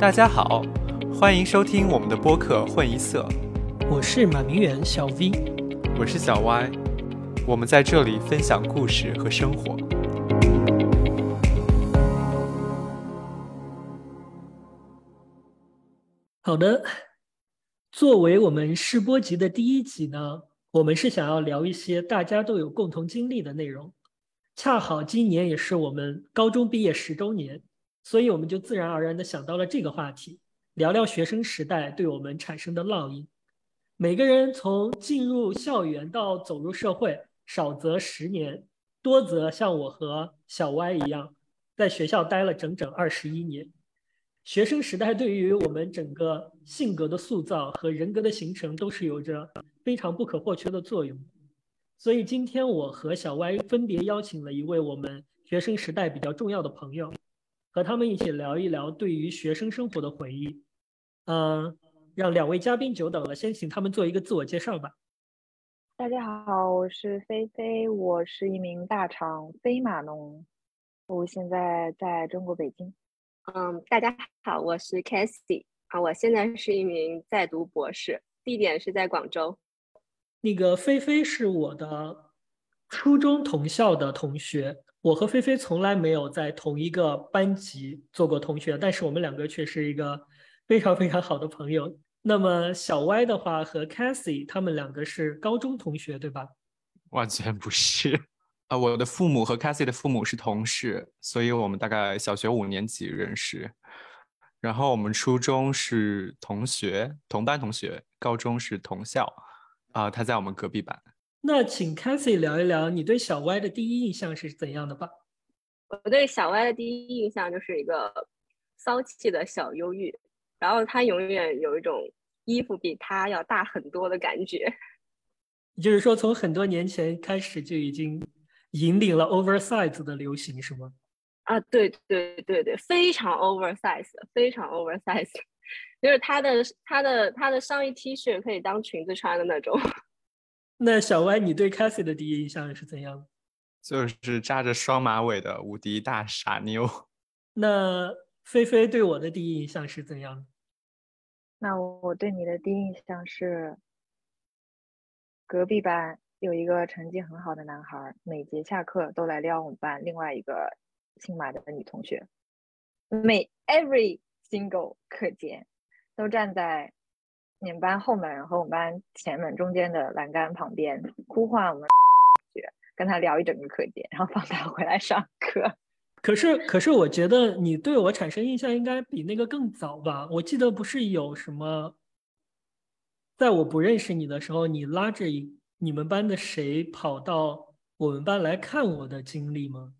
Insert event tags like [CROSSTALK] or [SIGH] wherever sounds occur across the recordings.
大家好，欢迎收听我们的播客《混一色》，我是马明远小 V，我是小 Y，我们在这里分享故事和生活。好的，作为我们试播集的第一集呢，我们是想要聊一些大家都有共同经历的内容。恰好今年也是我们高中毕业十周年，所以我们就自然而然地想到了这个话题，聊聊学生时代对我们产生的烙印。每个人从进入校园到走入社会，少则十年，多则像我和小歪一样，在学校待了整整二十一年。学生时代对于我们整个性格的塑造和人格的形成都是有着非常不可或缺的作用。所以今天我和小歪分别邀请了一位我们学生时代比较重要的朋友，和他们一起聊一聊对于学生生活的回忆。嗯，让两位嘉宾久等了，先请他们做一个自我介绍吧。大家好，我是菲菲，我是一名大厂飞码农，我现在在中国北京。嗯，大家好，我是 Cassie 啊，我现在是一名在读博士，地点是在广州。那个菲菲是我的初中同校的同学，我和菲菲从来没有在同一个班级做过同学，但是我们两个却是一个非常非常好的朋友。那么小歪的话和 Cassie 他们两个是高中同学，对吧？完全不是。啊，我的父母和 Cassie 的父母是同事，所以我们大概小学五年级认识，然后我们初中是同学，同班同学，高中是同校，啊，他在我们隔壁班。那请 Cassie 聊一聊你对小歪的第一印象是怎样的吧？我对小歪的第一印象就是一个骚气的小忧郁，然后他永远有一种衣服比他要大很多的感觉。也 [LAUGHS] 就是说，从很多年前开始就已经。引领了 oversize 的流行是吗？啊，对对对对，非常 oversize，非常 oversize，就是他的他的他的上衣 T 恤可以当裙子穿的那种。那小歪，你对 Cassie 的第一印象是怎样？就是扎着双马尾的无敌大傻妞。[LAUGHS] 那菲菲对我的第一印象是怎样？那我对你的第一印象是隔壁班。有一个成绩很好的男孩，每节下课都来撩我们班另外一个姓马的女同学，每 every single 课间都站在你们班后门和我们班前门中间的栏杆旁边呼唤我们同学，跟他聊一整个课间，然后放他回来上课。[LAUGHS] 可是，可是我觉得你对我产生印象应该比那个更早吧？我记得不是有什么，在我不认识你的时候，你拉着一。你们班的谁跑到我们班来看我的经历吗？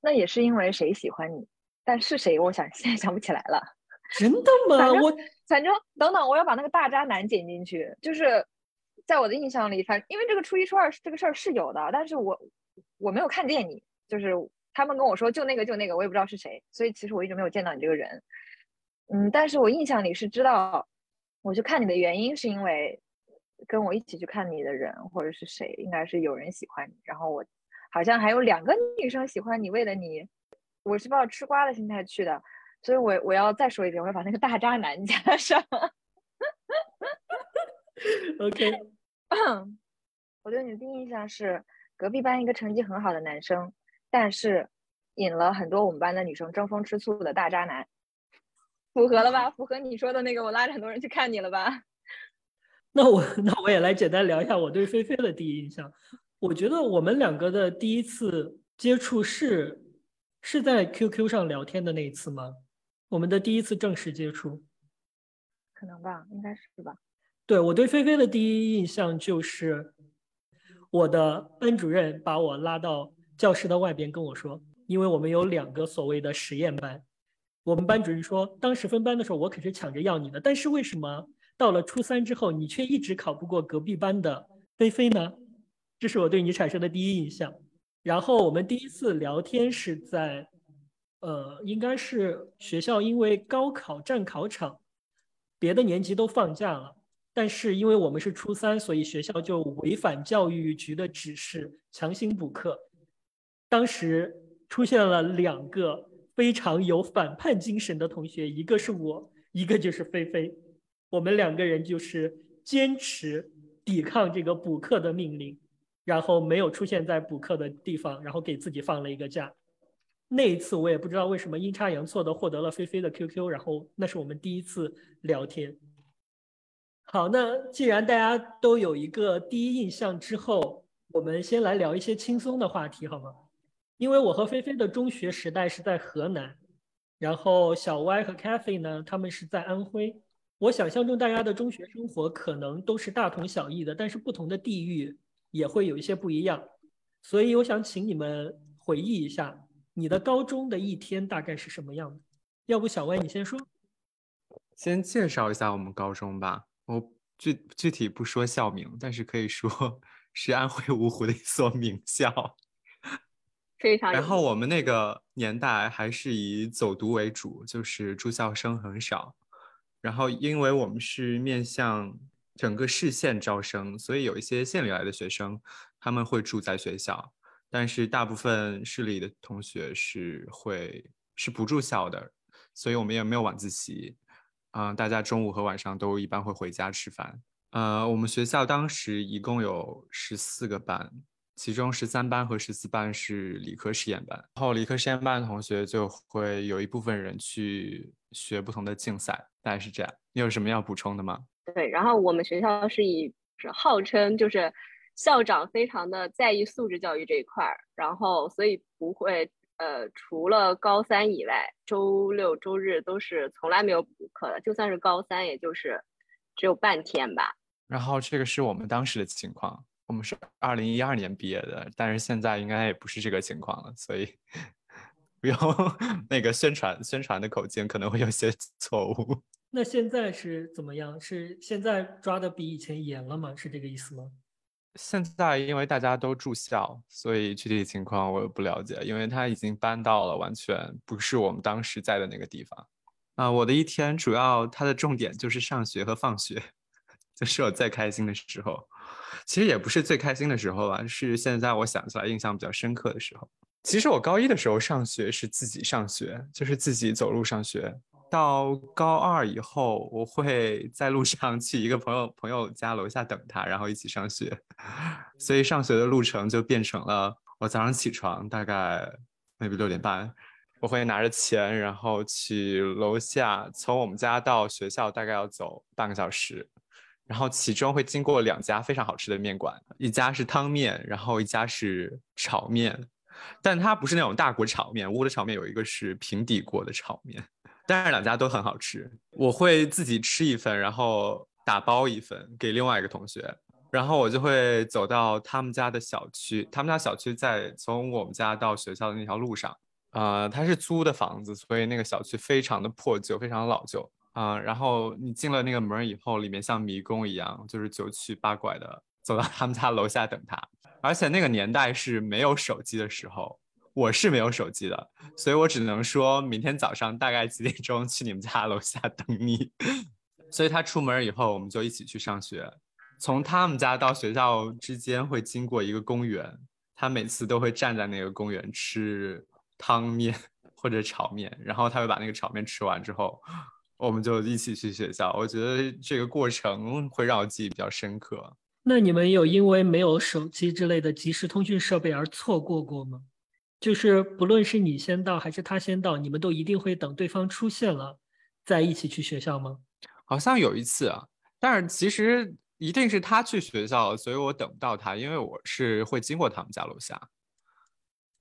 那也是因为谁喜欢你，但是谁，我想 [LAUGHS] 现在想不起来了。真的吗？我反正等等，我要把那个大渣男剪进去。就是在我的印象里，反因为这个初一初二这个事儿是有的，但是我我没有看见你。就是他们跟我说就那个就那个，我也不知道是谁，所以其实我一直没有见到你这个人。嗯，但是我印象里是知道，我去看你的原因是因为。跟我一起去看你的人或者是谁，应该是有人喜欢你，然后我好像还有两个女生喜欢你，为了你，我是抱着吃瓜的心态去的，所以我我要再说一遍，我要把那个大渣男加上。[LAUGHS] OK，[COUGHS] 我对你的第一印象是隔壁班一个成绩很好的男生，但是引了很多我们班的女生争风吃醋的大渣男，符合了吧？符合你说的那个，我拉着很多人去看你了吧？[LAUGHS] 那我 [LAUGHS] 那我也来简单聊一下我对菲菲的第一印象。我觉得我们两个的第一次接触是是在 QQ 上聊天的那一次吗？我们的第一次正式接触，可能吧，应该是吧。对我对菲菲的第一印象就是我的班主任把我拉到教室的外边跟我说，因为我们有两个所谓的实验班，我们班主任说，当时分班的时候我可是抢着要你的，但是为什么？到了初三之后，你却一直考不过隔壁班的菲菲呢？这是我对你产生的第一印象。然后我们第一次聊天是在，呃，应该是学校因为高考占考场，别的年级都放假了，但是因为我们是初三，所以学校就违反教育局的指示，强行补课。当时出现了两个非常有反叛精神的同学，一个是我，一个就是菲菲。我们两个人就是坚持抵抗这个补课的命令，然后没有出现在补课的地方，然后给自己放了一个假。那一次我也不知道为什么阴差阳错的获得了菲菲的 QQ，然后那是我们第一次聊天。好，那既然大家都有一个第一印象之后，我们先来聊一些轻松的话题，好吗？因为我和菲菲的中学时代是在河南，然后小歪和 Cathy 呢，他们是在安徽。我想象中大家的中学生活可能都是大同小异的，但是不同的地域也会有一些不一样。所以我想请你们回忆一下，你的高中的一天大概是什么样的？要不小歪你先说。先介绍一下我们高中吧。我具具体不说校名，但是可以说 [LAUGHS] 是安徽芜湖的一所名校。[LAUGHS] 非常。然后我们那个年代还是以走读为主，就是住校生很少。然后，因为我们是面向整个市县招生，所以有一些县里来的学生，他们会住在学校，但是大部分市里的同学是会是不住校的，所以我们也没有晚自习，嗯，大家中午和晚上都一般会回家吃饭。呃，我们学校当时一共有十四个班。其中十三班和十四班是理科实验班，然后理科实验班的同学就会有一部分人去学不同的竞赛，大概是这样。你有什么要补充的吗？对，然后我们学校是以是号称就是校长非常的在意素质教育这一块儿，然后所以不会呃除了高三以外，周六周日都是从来没有补课的，就算是高三，也就是只有半天吧。然后这个是我们当时的情况。我们是二零一二年毕业的，但是现在应该也不是这个情况了，所以 [LAUGHS] 不用那个宣传宣传的口径可能会有些错误。那现在是怎么样？是现在抓的比以前严了吗？是这个意思吗？现在因为大家都住校，所以具体情况我也不了解，因为他已经搬到了完全不是我们当时在的那个地方。啊，我的一天主要它的重点就是上学和放学，[LAUGHS] 这是我最开心的时候。其实也不是最开心的时候吧，是现在我想起来印象比较深刻的时候。其实我高一的时候上学是自己上学，就是自己走路上学。到高二以后，我会在路上去一个朋友朋友家楼下等他，然后一起上学。所以上学的路程就变成了我早上起床大概 maybe 六点半，我会拿着钱，然后去楼下，从我们家到学校大概要走半个小时。然后其中会经过两家非常好吃的面馆，一家是汤面，然后一家是炒面，但它不是那种大锅炒面，屋的炒面有一个是平底锅的炒面，但是两家都很好吃。我会自己吃一份，然后打包一份给另外一个同学，然后我就会走到他们家的小区，他们家小区在从我们家到学校的那条路上，呃，他是租的房子，所以那个小区非常的破旧，非常老旧。啊，然后你进了那个门以后，里面像迷宫一样，就是九曲八拐的走到他们家楼下等他。而且那个年代是没有手机的时候，我是没有手机的，所以我只能说明天早上大概几点钟去你们家楼下等你。[LAUGHS] 所以他出门以后，我们就一起去上学。从他们家到学校之间会经过一个公园，他每次都会站在那个公园吃汤面 [LAUGHS] 或者炒面，然后他会把那个炒面吃完之后。我们就一起去学校，我觉得这个过程会让我记忆比较深刻。那你们有因为没有手机之类的即时通讯设备而错过过吗？就是不论是你先到还是他先到，你们都一定会等对方出现了再一起去学校吗？好像有一次啊，但是其实一定是他去学校，所以我等不到他，因为我是会经过他们家楼下。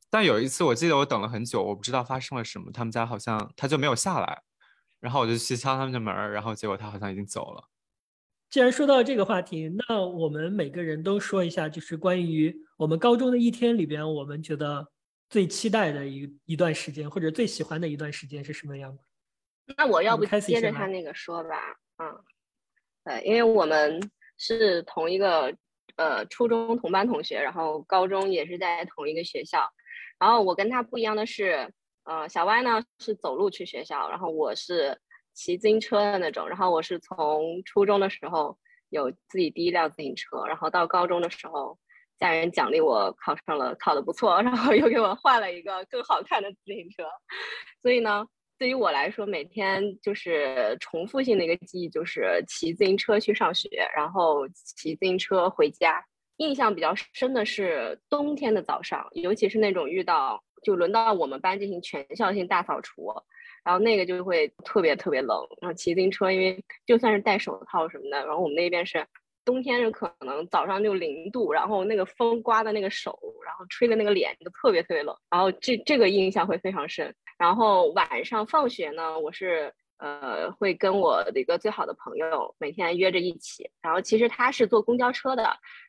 但有一次我记得我等了很久，我不知道发生了什么，他们家好像他就没有下来。然后我就去敲他们的门，然后结果他好像已经走了。既然说到这个话题，那我们每个人都说一下，就是关于我们高中的一天里边，我们觉得最期待的一一段时间，或者最喜欢的一段时间是什么样的？那我要不接着他那个说吧？嗯，对，因为我们是同一个呃初中同班同学，然后高中也是在同一个学校，然后我跟他不一样的是。呃，小歪呢是走路去学校，然后我是骑自行车的那种。然后我是从初中的时候有自己第一辆自行车，然后到高中的时候家人奖励我考上了，考得不错，然后又给我换了一个更好看的自行车。所以呢，对于我来说，每天就是重复性的一个记忆，就是骑自行车去上学，然后骑自行车回家。印象比较深的是冬天的早上，尤其是那种遇到就轮到我们班进行全校性大扫除，然后那个就会特别特别冷。然后骑自行车，因为就算是戴手套什么的，然后我们那边是。冬天是可能早上就零度，然后那个风刮的那个手，然后吹的那个脸就特别特别冷，然后这这个印象会非常深。然后晚上放学呢，我是呃会跟我的一个最好的朋友每天约着一起，然后其实他是坐公交车的，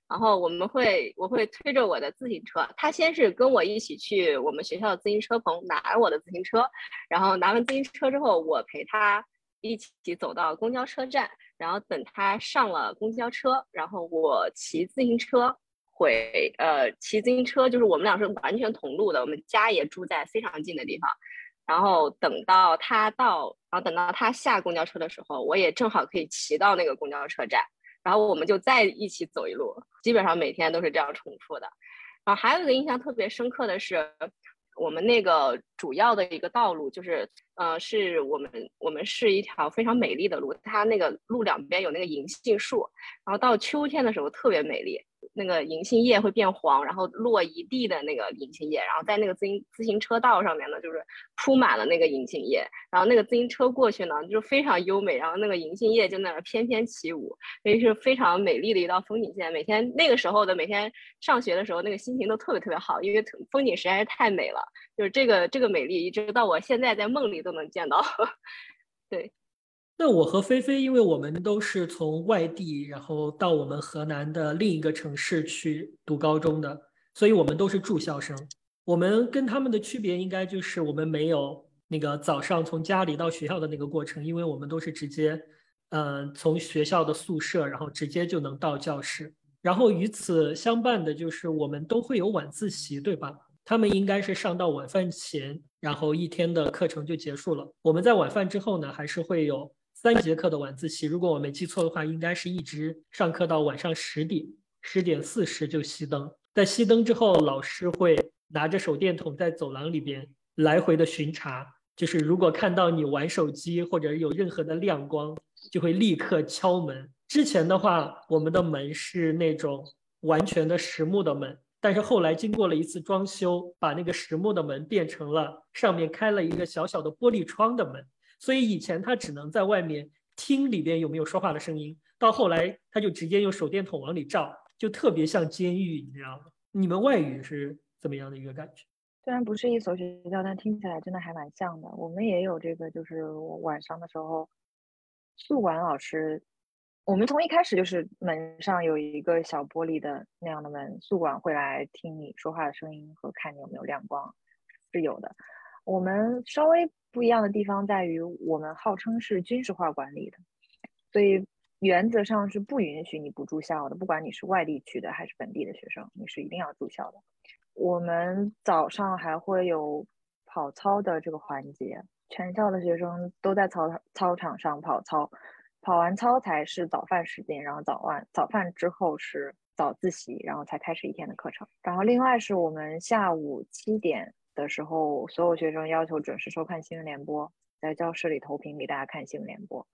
然后我们会我会推着我的自行车，他先是跟我一起去我们学校的自行车棚拿我的自行车，然后拿完自行车之后，我陪他一起走到公交车站。然后等他上了公交车，然后我骑自行车回，呃，骑自行车就是我们俩是完全同路的，我们家也住在非常近的地方。然后等到他到，然后等到他下公交车的时候，我也正好可以骑到那个公交车站，然后我们就再一起走一路。基本上每天都是这样重复的。然后还有一个印象特别深刻的是。我们那个主要的一个道路就是，呃，是我们我们是一条非常美丽的路，它那个路两边有那个银杏树，然后到秋天的时候特别美丽。那个银杏叶会变黄，然后落一地的那个银杏叶，然后在那个自行自行车道上面呢，就是铺满了那个银杏叶，然后那个自行车过去呢，就是非常优美，然后那个银杏叶就在那翩翩起舞，所以是非常美丽的一道风景线。每天那个时候的每天上学的时候，那个心情都特别特别好，因为风景实在是太美了，就是这个这个美丽，一直到我现在在梦里都能见到。[LAUGHS] 对。那我和菲菲，因为我们都是从外地，然后到我们河南的另一个城市去读高中的，所以我们都是住校生。我们跟他们的区别，应该就是我们没有那个早上从家里到学校的那个过程，因为我们都是直接，嗯，从学校的宿舍，然后直接就能到教室。然后与此相伴的就是我们都会有晚自习，对吧？他们应该是上到晚饭前，然后一天的课程就结束了。我们在晚饭之后呢，还是会有。三节课的晚自习，如果我没记错的话，应该是一直上课到晚上十点，十点四十就熄灯。在熄灯之后，老师会拿着手电筒在走廊里边来回的巡查，就是如果看到你玩手机或者有任何的亮光，就会立刻敲门。之前的话，我们的门是那种完全的实木的门，但是后来经过了一次装修，把那个实木的门变成了上面开了一个小小的玻璃窗的门。所以以前他只能在外面听里边有没有说话的声音，到后来他就直接用手电筒往里照，就特别像监狱，你知道吗？你们外语是怎么样的一个感觉？虽然不是一所学校，但听起来真的还蛮像的。我们也有这个，就是晚上的时候，宿管老师，我们从一开始就是门上有一个小玻璃的那样的门，宿管会来听你说话的声音和看你有没有亮光，是有的。我们稍微。不一样的地方在于，我们号称是军事化管理的，所以原则上是不允许你不住校的。不管你是外地去的还是本地的学生，你是一定要住校的。我们早上还会有跑操的这个环节，全校的学生都在操操场上跑操，跑完操才是早饭时间，然后早晚早饭之后是早自习，然后才开始一天的课程。然后另外是我们下午七点。的时候，所有学生要求准时收看新闻联播，在教室里投屏给大家看新闻联播，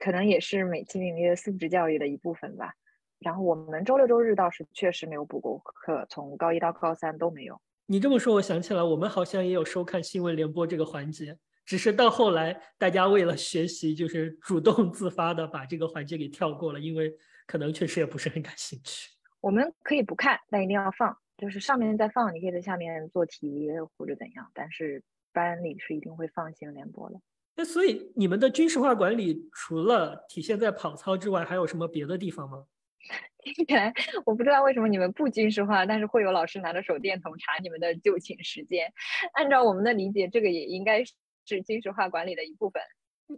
可能也是美其名曰素质教育的一部分吧。然后我们周六周日倒是确实没有补过课，从高一到高三都没有。你这么说，我想起来，我们好像也有收看新闻联播这个环节，只是到后来大家为了学习，就是主动自发的把这个环节给跳过了，因为可能确实也不是很感兴趣。我们可以不看，但一定要放。就是上面在放，你可以在下面做题或者怎样，但是班里是一定会放新闻联播的。那所以你们的军事化管理除了体现在跑操之外，还有什么别的地方吗？[LAUGHS] 听起来我不知道为什么你们不军事化，但是会有老师拿着手电筒查你们的就寝时间。按照我们的理解，这个也应该是军事化管理的一部分。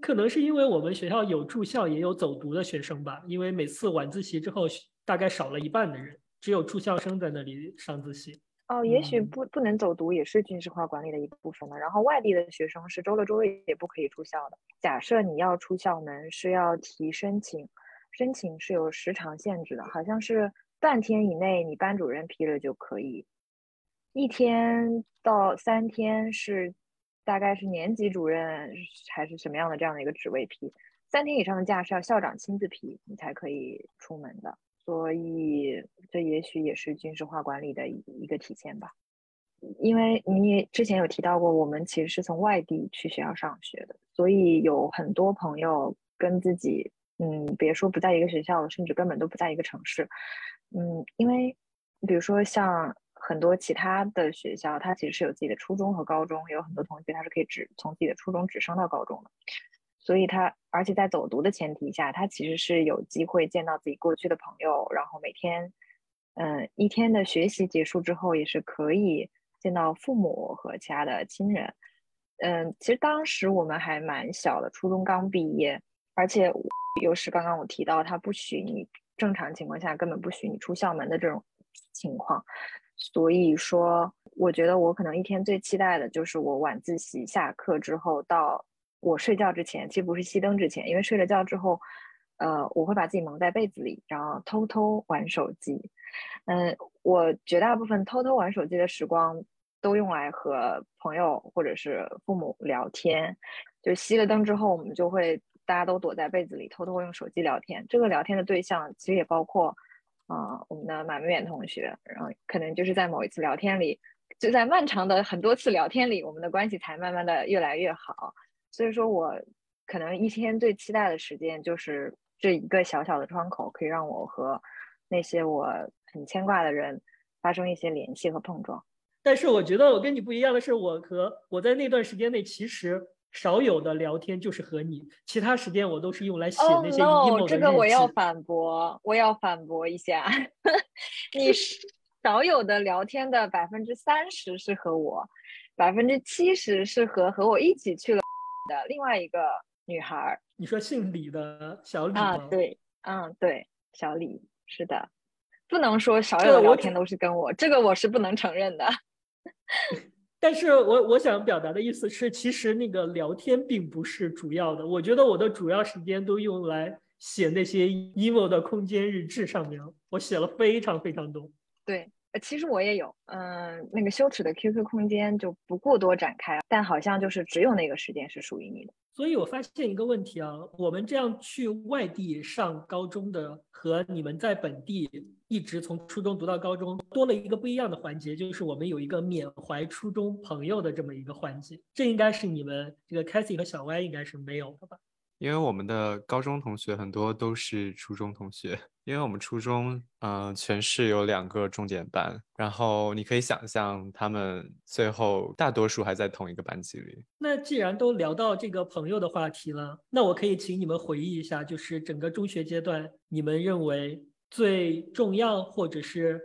可能是因为我们学校有住校也有走读的学生吧，因为每次晚自习之后大概少了一半的人。只有住校生在那里上自习哦，也许不不能走读也是军事化管理的一部分了。然后外地的学生是周六周日也不可以住校的。假设你要出校门，是要提申请，申请是有时长限制的，好像是半天以内你班主任批了就可以，一天到三天是大概是年级主任还是什么样的这样的一个职位批，三天以上的假是要校长亲自批你才可以出门的。所以这也许也是军事化管理的一一个体现吧。因为你之前有提到过，我们其实是从外地去学校上学的，所以有很多朋友跟自己，嗯，别说不在一个学校了，甚至根本都不在一个城市。嗯，因为比如说像很多其他的学校，它其实是有自己的初中和高中，有很多同学他是可以只从自己的初中直升到高中的，所以他而且在走读的前提下，他其实是有机会见到自己过去的朋友，然后每天，嗯，一天的学习结束之后也是可以。见到父母和其他的亲人，嗯，其实当时我们还蛮小的，初中刚毕业，而且又是刚刚我提到他不许你正常情况下根本不许你出校门的这种情况，所以说，我觉得我可能一天最期待的就是我晚自习下课之后到我睡觉之前，其实不是熄灯之前，因为睡了觉之后，呃，我会把自己蒙在被子里，然后偷偷玩手机。嗯，我绝大部分偷偷玩手机的时光都用来和朋友或者是父母聊天。就熄了灯之后，我们就会大家都躲在被子里偷偷用手机聊天。这个聊天的对象其实也包括，啊，我们的马明远同学。然后可能就是在某一次聊天里，就在漫长的很多次聊天里，我们的关系才慢慢的越来越好。所以说我可能一天最期待的时间就是这一个小小的窗口，可以让我和那些我。很牵挂的人发生一些联系和碰撞，但是我觉得我跟你不一样的是，我和我在那段时间内其实少有的聊天就是和你，其他时间我都是用来写那些 emo 的这个我要反驳，我要反驳一下，[LAUGHS] 你少有的聊天的百分之三十是和我，百分之七十是和和我一起去了的另外一个女孩。你说姓李的小李啊？对，嗯，对，小李是的。不能说少有的聊天都是跟我，这个我是不能承认的。[LAUGHS] 但是我我想表达的意思是，其实那个聊天并不是主要的。我觉得我的主要时间都用来写那些 emo 的空间日志上面了，我写了非常非常多。对。呃，其实我也有，嗯，那个羞耻的 QQ 空间就不过多展开，但好像就是只有那个时间是属于你的。所以我发现一个问题啊，我们这样去外地上高中的，和你们在本地一直从初中读到高中，多了一个不一样的环节，就是我们有一个缅怀初中朋友的这么一个环节，这应该是你们这个 Cathy 和小歪应该是没有的吧？因为我们的高中同学很多都是初中同学，因为我们初中，嗯，全市有两个重点班，然后你可以想象，他们最后大多数还在同一个班级里。那既然都聊到这个朋友的话题了，那我可以请你们回忆一下，就是整个中学阶段，你们认为最重要，或者是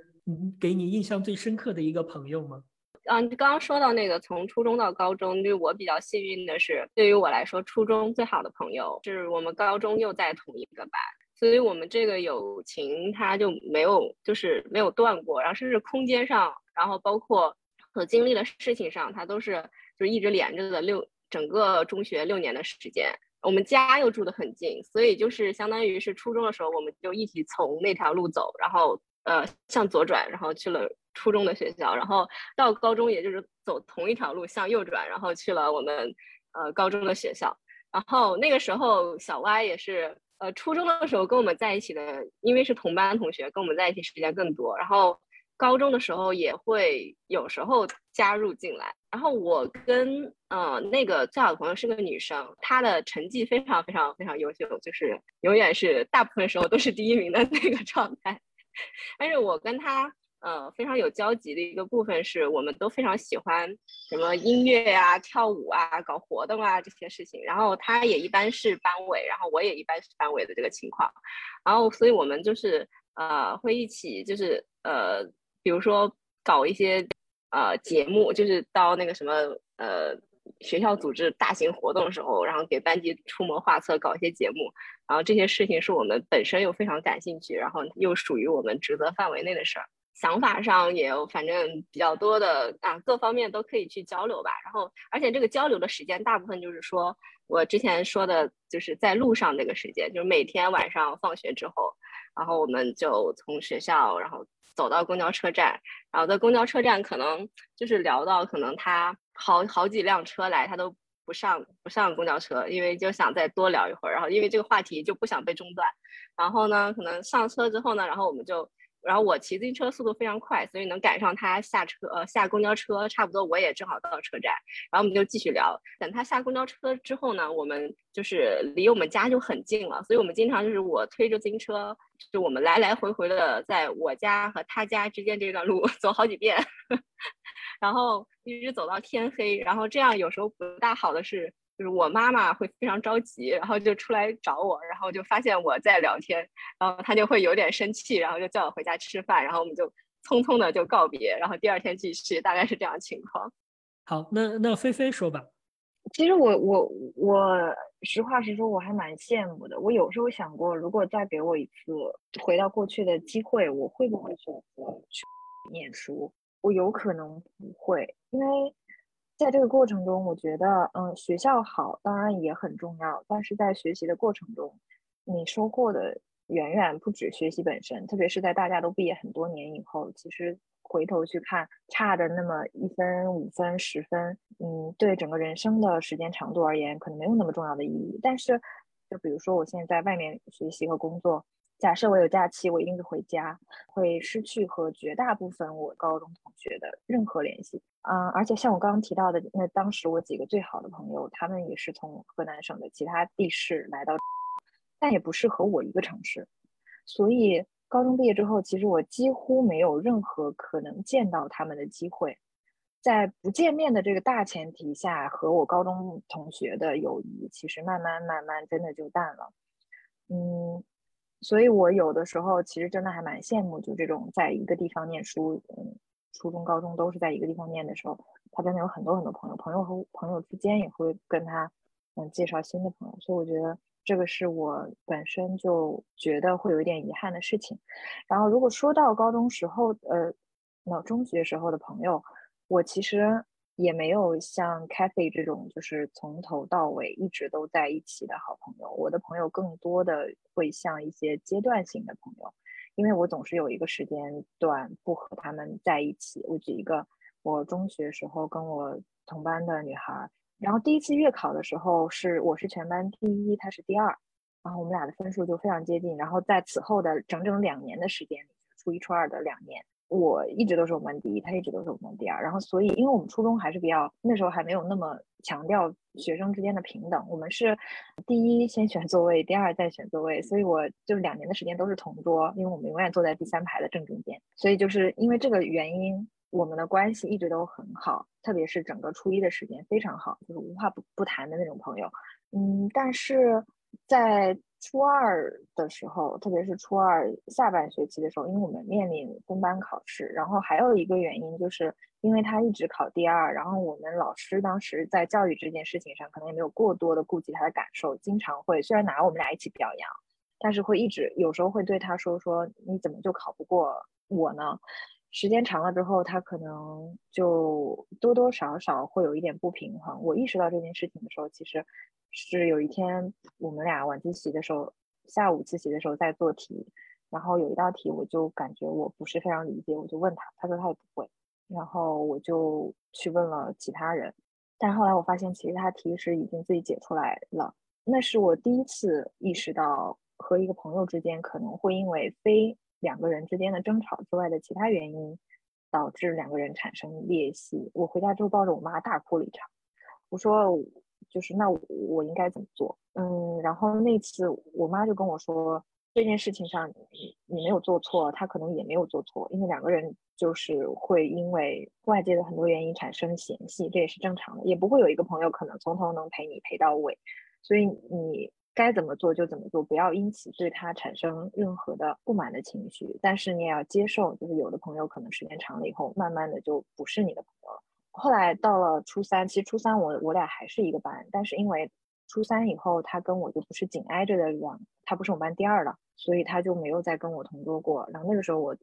给你印象最深刻的一个朋友吗？嗯，刚刚说到那个从初中到高中，就我比较幸运的是，对于我来说，初中最好的朋友是我们高中又在同一个班，所以我们这个友情它就没有就是没有断过，然后甚至空间上，然后包括所经历的事情上，它都是就一直连着的六整个中学六年的时间，我们家又住得很近，所以就是相当于是初中的时候，我们就一起从那条路走，然后呃向左转，然后去了。初中的学校，然后到高中，也就是走同一条路向右转，然后去了我们呃高中的学校。然后那个时候，小歪也是呃初中的时候跟我们在一起的，因为是同班同学，跟我们在一起时间更多。然后高中的时候也会有时候加入进来。然后我跟呃那个最好的朋友是个女生，她的成绩非常非常非常优秀，就是永远是大部分时候都是第一名的那个状态。[LAUGHS] 但是我跟她。呃，非常有交集的一个部分是我们都非常喜欢什么音乐啊、跳舞啊、搞活动啊这些事情。然后他也一般是班委，然后我也一般是班委的这个情况。然后，所以我们就是呃会一起就是呃，比如说搞一些呃节目，就是到那个什么呃学校组织大型活动的时候，然后给班级出谋划策，搞一些节目。然后这些事情是我们本身又非常感兴趣，然后又属于我们职责范围内的事儿。想法上也有，反正比较多的啊，各方面都可以去交流吧。然后，而且这个交流的时间大部分就是说我之前说的，就是在路上那个时间，就是每天晚上放学之后，然后我们就从学校，然后走到公交车站，然后在公交车站可能就是聊到可能他好好几辆车来，他都不上不上公交车，因为就想再多聊一会儿，然后因为这个话题就不想被中断，然后呢，可能上车之后呢，然后我们就。然后我骑自行车速度非常快，所以能赶上他下车，呃，下公交车，差不多我也正好到车站。然后我们就继续聊。等他下公交车之后呢，我们就是离我们家就很近了，所以我们经常就是我推着自行车，就我们来来回回的在我家和他家之间这段路 [LAUGHS] 走好几遍，[LAUGHS] 然后一直走到天黑。然后这样有时候不大好的是。就是我妈妈会非常着急，然后就出来找我，然后就发现我在聊天，然后她就会有点生气，然后就叫我回家吃饭，然后我们就匆匆的就告别，然后第二天继续，大概是这样情况。好，那那菲菲说吧。其实我我我实话实说，我还蛮羡慕的。我有时候想过，如果再给我一次回到过去的机会，我会不会选择去念书？我有可能不会，因为。在这个过程中，我觉得，嗯，学校好当然也很重要，但是在学习的过程中，你收获的远远不止学习本身。特别是在大家都毕业很多年以后，其实回头去看，差的那么一分、五分、十分，嗯，对整个人生的时间长度而言，可能没有那么重要的意义。但是，就比如说我现在在外面学习和工作。假设我有假期，我一定是回家，会失去和绝大部分我高中同学的任何联系。嗯，而且像我刚刚提到的，那当时我几个最好的朋友，他们也是从河南省的其他地市来到，但也不是和我一个城市。所以高中毕业之后，其实我几乎没有任何可能见到他们的机会。在不见面的这个大前提下，和我高中同学的友谊，其实慢慢慢慢真的就淡了。嗯。所以，我有的时候其实真的还蛮羡慕，就这种在一个地方念书，嗯，初中、高中都是在一个地方念的时候，他真的有很多很多朋友，朋友和朋友之间也会跟他，嗯，介绍新的朋友。所以我觉得这个是我本身就觉得会有一点遗憾的事情。然后，如果说到高中时候，呃，那中学时候的朋友，我其实。也没有像 Cathy 这种，就是从头到尾一直都在一起的好朋友。我的朋友更多的会像一些阶段性的朋友，因为我总是有一个时间段不和他们在一起。我举一个，我中学时候跟我同班的女孩，然后第一次月考的时候是我是全班第一，她是第二，然后我们俩的分数就非常接近。然后在此后的整整两年的时间里，初一初二的两年。我一直都是我们第一，他一直都是我们第二。然后，所以因为我们初中还是比较那时候还没有那么强调学生之间的平等，我们是第一先选座位，第二再选座位。所以我就两年的时间都是同桌，因为我们永远坐在第三排的正中间。所以就是因为这个原因，我们的关系一直都很好，特别是整个初一的时间非常好，就是无话不不谈的那种朋友。嗯，但是在初二的时候，特别是初二下半学期的时候，因为我们面临分班考试，然后还有一个原因，就是因为他一直考第二，然后我们老师当时在教育这件事情上，可能也没有过多的顾及他的感受，经常会虽然拿我们俩一起表扬，但是会一直有时候会对他说说你怎么就考不过我呢？时间长了之后，他可能就多多少少会有一点不平衡。我意识到这件事情的时候，其实是有一天我们俩晚自习的时候，下午自习的时候在做题，然后有一道题我就感觉我不是非常理解，我就问他，他说他也不会，然后我就去问了其他人，但后来我发现其实他题是已经自己解出来了。那是我第一次意识到和一个朋友之间可能会因为非。两个人之间的争吵之外的其他原因，导致两个人产生裂隙。我回家之后抱着我妈大哭了一场。我说，就是那我应该怎么做？嗯，然后那次我妈就跟我说，这件事情上你你没有做错，他可能也没有做错，因为两个人就是会因为外界的很多原因产生嫌隙，这也是正常的，也不会有一个朋友可能从头能陪你陪到尾，所以你。该怎么做就怎么做，不要因此对他产生任何的不满的情绪。但是你也要接受，就是有的朋友可能时间长了以后，慢慢的就不是你的朋友了。后来到了初三，其实初三我我俩还是一个班，但是因为初三以后他跟我就不是紧挨着的两，他不是我们班第二了，所以他就没有再跟我同桌过。然后那个时候我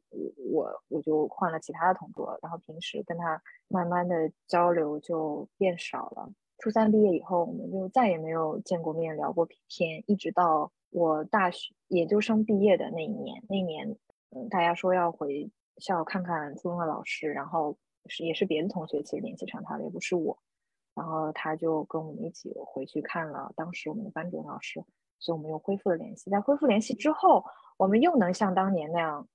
我我就换了其他的同桌，然后平时跟他慢慢的交流就变少了。初三毕业以后，我们就再也没有见过面、聊过天，一直到我大学研究生毕业的那一年，那一年嗯，大家说要回校看看初中的老师，然后是也是别的同学其实联系上他的，也不是我。然后他就跟我们一起回去看了当时我们的班主任老师，所以我们又恢复了联系。在恢复联系之后，我们又能像当年那样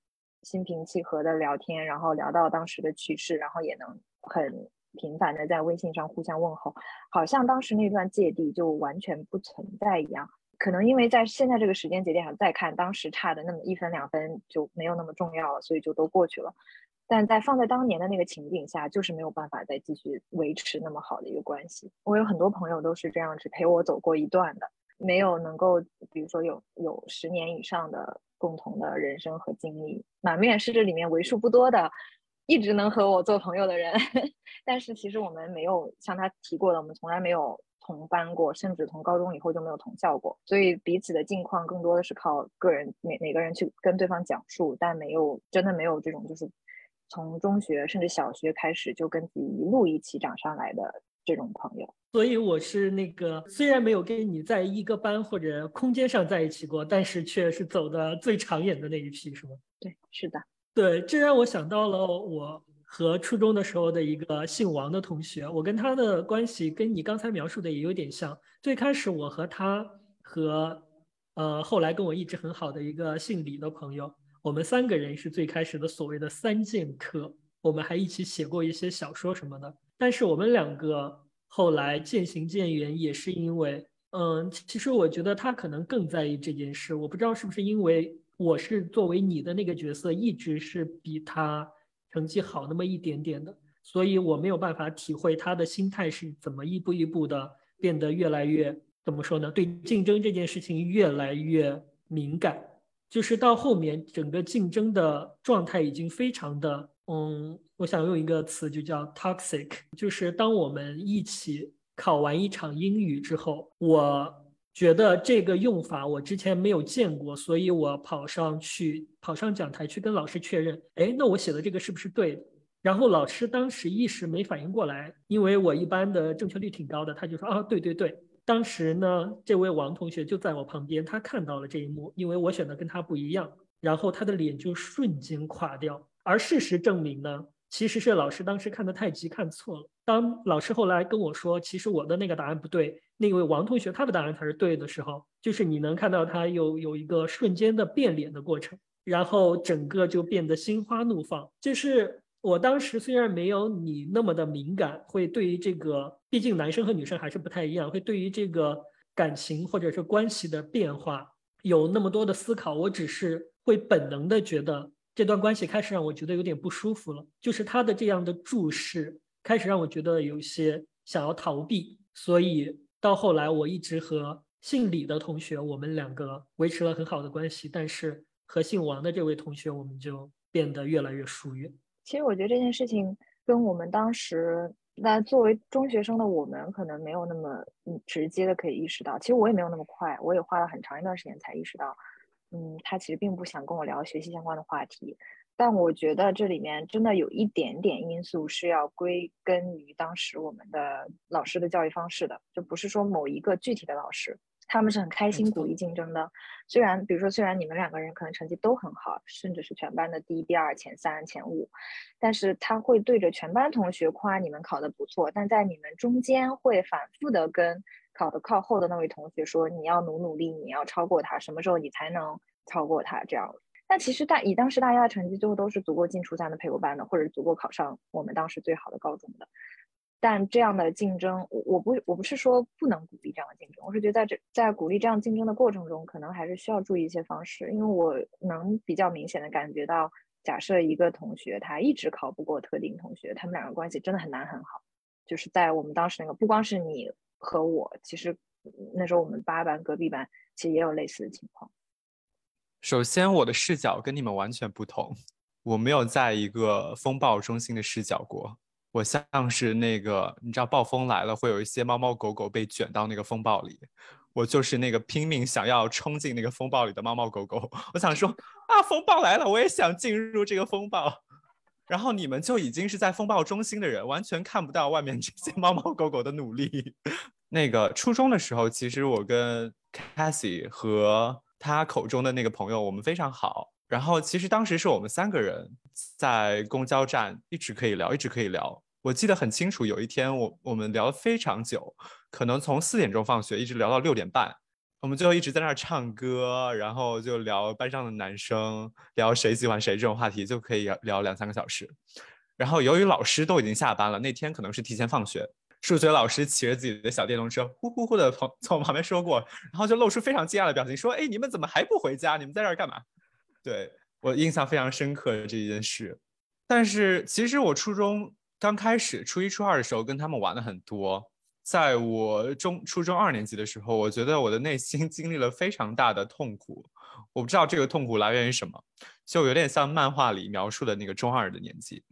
心平气和的聊天，然后聊到当时的趣事，然后也能很频繁的在微信上互相问候，好像当时那段芥蒂就完全不存在一样。可能因为在现在这个时间节点上再看，当时差的那么一分两分就没有那么重要了，所以就都过去了。但在放在当年的那个情景下，就是没有办法再继续维持那么好的一个关系。我有很多朋友都是这样子陪我走过一段的，没有能够，比如说有有十年以上的共同的人生和经历。满面是这里面为数不多的，一直能和我做朋友的人。[LAUGHS] 但是其实我们没有像他提过的，我们从来没有同班过，甚至从高中以后就没有同校过。所以彼此的近况更多的是靠个人每每个人去跟对方讲述，但没有真的没有这种就是。从中学甚至小学开始就跟自己一路一起长上来的这种朋友，所以我是那个虽然没有跟你在一个班或者空间上在一起过，但是却是走的最长远的那一批，是吗？对，是的，对，这让我想到了我和初中的时候的一个姓王的同学，我跟他的关系跟你刚才描述的也有点像。最开始我和他和呃后来跟我一直很好的一个姓李的朋友。我们三个人是最开始的所谓的三剑客，我们还一起写过一些小说什么的。但是我们两个后来渐行渐远，也是因为，嗯，其实我觉得他可能更在意这件事。我不知道是不是因为我是作为你的那个角色，一直是比他成绩好那么一点点的，所以我没有办法体会他的心态是怎么一步一步的变得越来越怎么说呢？对竞争这件事情越来越敏感。就是到后面，整个竞争的状态已经非常的，嗯，我想用一个词就叫 toxic。就是当我们一起考完一场英语之后，我觉得这个用法我之前没有见过，所以我跑上去，跑上讲台去跟老师确认，哎，那我写的这个是不是对的？然后老师当时一时没反应过来，因为我一般的正确率挺高的，他就说啊，对对对。当时呢，这位王同学就在我旁边，他看到了这一幕，因为我选的跟他不一样，然后他的脸就瞬间垮掉。而事实证明呢，其实是老师当时看的太急，看错了。当老师后来跟我说，其实我的那个答案不对，那位王同学他的答案才是对的时候，就是你能看到他有有一个瞬间的变脸的过程，然后整个就变得心花怒放，就是。我当时虽然没有你那么的敏感，会对于这个，毕竟男生和女生还是不太一样，会对于这个感情或者是关系的变化有那么多的思考。我只是会本能的觉得这段关系开始让我觉得有点不舒服了，就是他的这样的注视开始让我觉得有些想要逃避。所以到后来，我一直和姓李的同学，我们两个维持了很好的关系，但是和姓王的这位同学，我们就变得越来越疏远。其实我觉得这件事情跟我们当时，那作为中学生的我们，可能没有那么嗯直接的可以意识到。其实我也没有那么快，我也花了很长一段时间才意识到，嗯，他其实并不想跟我聊学习相关的话题。但我觉得这里面真的有一点点因素是要归根于当时我们的老师的教育方式的，就不是说某一个具体的老师。他们是很开心鼓励竞争的，虽然比如说虽然你们两个人可能成绩都很好，甚至是全班的第一、第二、前三、前五，但是他会对着全班同学夸你们考得不错，但在你们中间会反复的跟考得靠后的那位同学说，你要努努力，你要超过他，什么时候你才能超过他？这样，但其实大以当时大家的成绩最后都是足够进初三的配优班的，或者足够考上我们当时最好的高中的。但这样的竞争，我我不我不是说不能鼓励这样的竞争，我是觉得在这在鼓励这样竞争的过程中，可能还是需要注意一些方式。因为我能比较明显的感觉到，假设一个同学他一直考不过特定同学，他们两个关系真的很难很好。就是在我们当时那个，不光是你和我，其实那时候我们八班隔壁班其实也有类似的情况。首先，我的视角跟你们完全不同，我没有在一个风暴中心的视角过。我像是那个，你知道暴风来了，会有一些猫猫狗狗被卷到那个风暴里。我就是那个拼命想要冲进那个风暴里的猫猫狗狗。[LAUGHS] 我想说啊，风暴来了，我也想进入这个风暴。然后你们就已经是在风暴中心的人，完全看不到外面这些猫猫狗狗的努力。[LAUGHS] 那个初中的时候，其实我跟 Cassie 和他口中的那个朋友，我们非常好。然后其实当时是我们三个人在公交站一直可以聊，一直可以聊。我记得很清楚，有一天我我们聊了非常久，可能从四点钟放学一直聊到六点半。我们最后一直在那儿唱歌，然后就聊班上的男生，聊谁喜欢谁这种话题，就可以聊两三个小时。然后由于老师都已经下班了，那天可能是提前放学，数学老师骑着自己的小电动车呼呼呼的从从我旁边说过，然后就露出非常惊讶的表情，说：“哎，你们怎么还不回家？你们在这儿干嘛？”对我印象非常深刻的这件事。但是其实我初中刚开始，初一初二的时候跟他们玩的很多。在我中初中二年级的时候，我觉得我的内心 [LAUGHS] 经历了非常大的痛苦。我不知道这个痛苦来源于什么，就有点像漫画里描述的那个中二的年纪。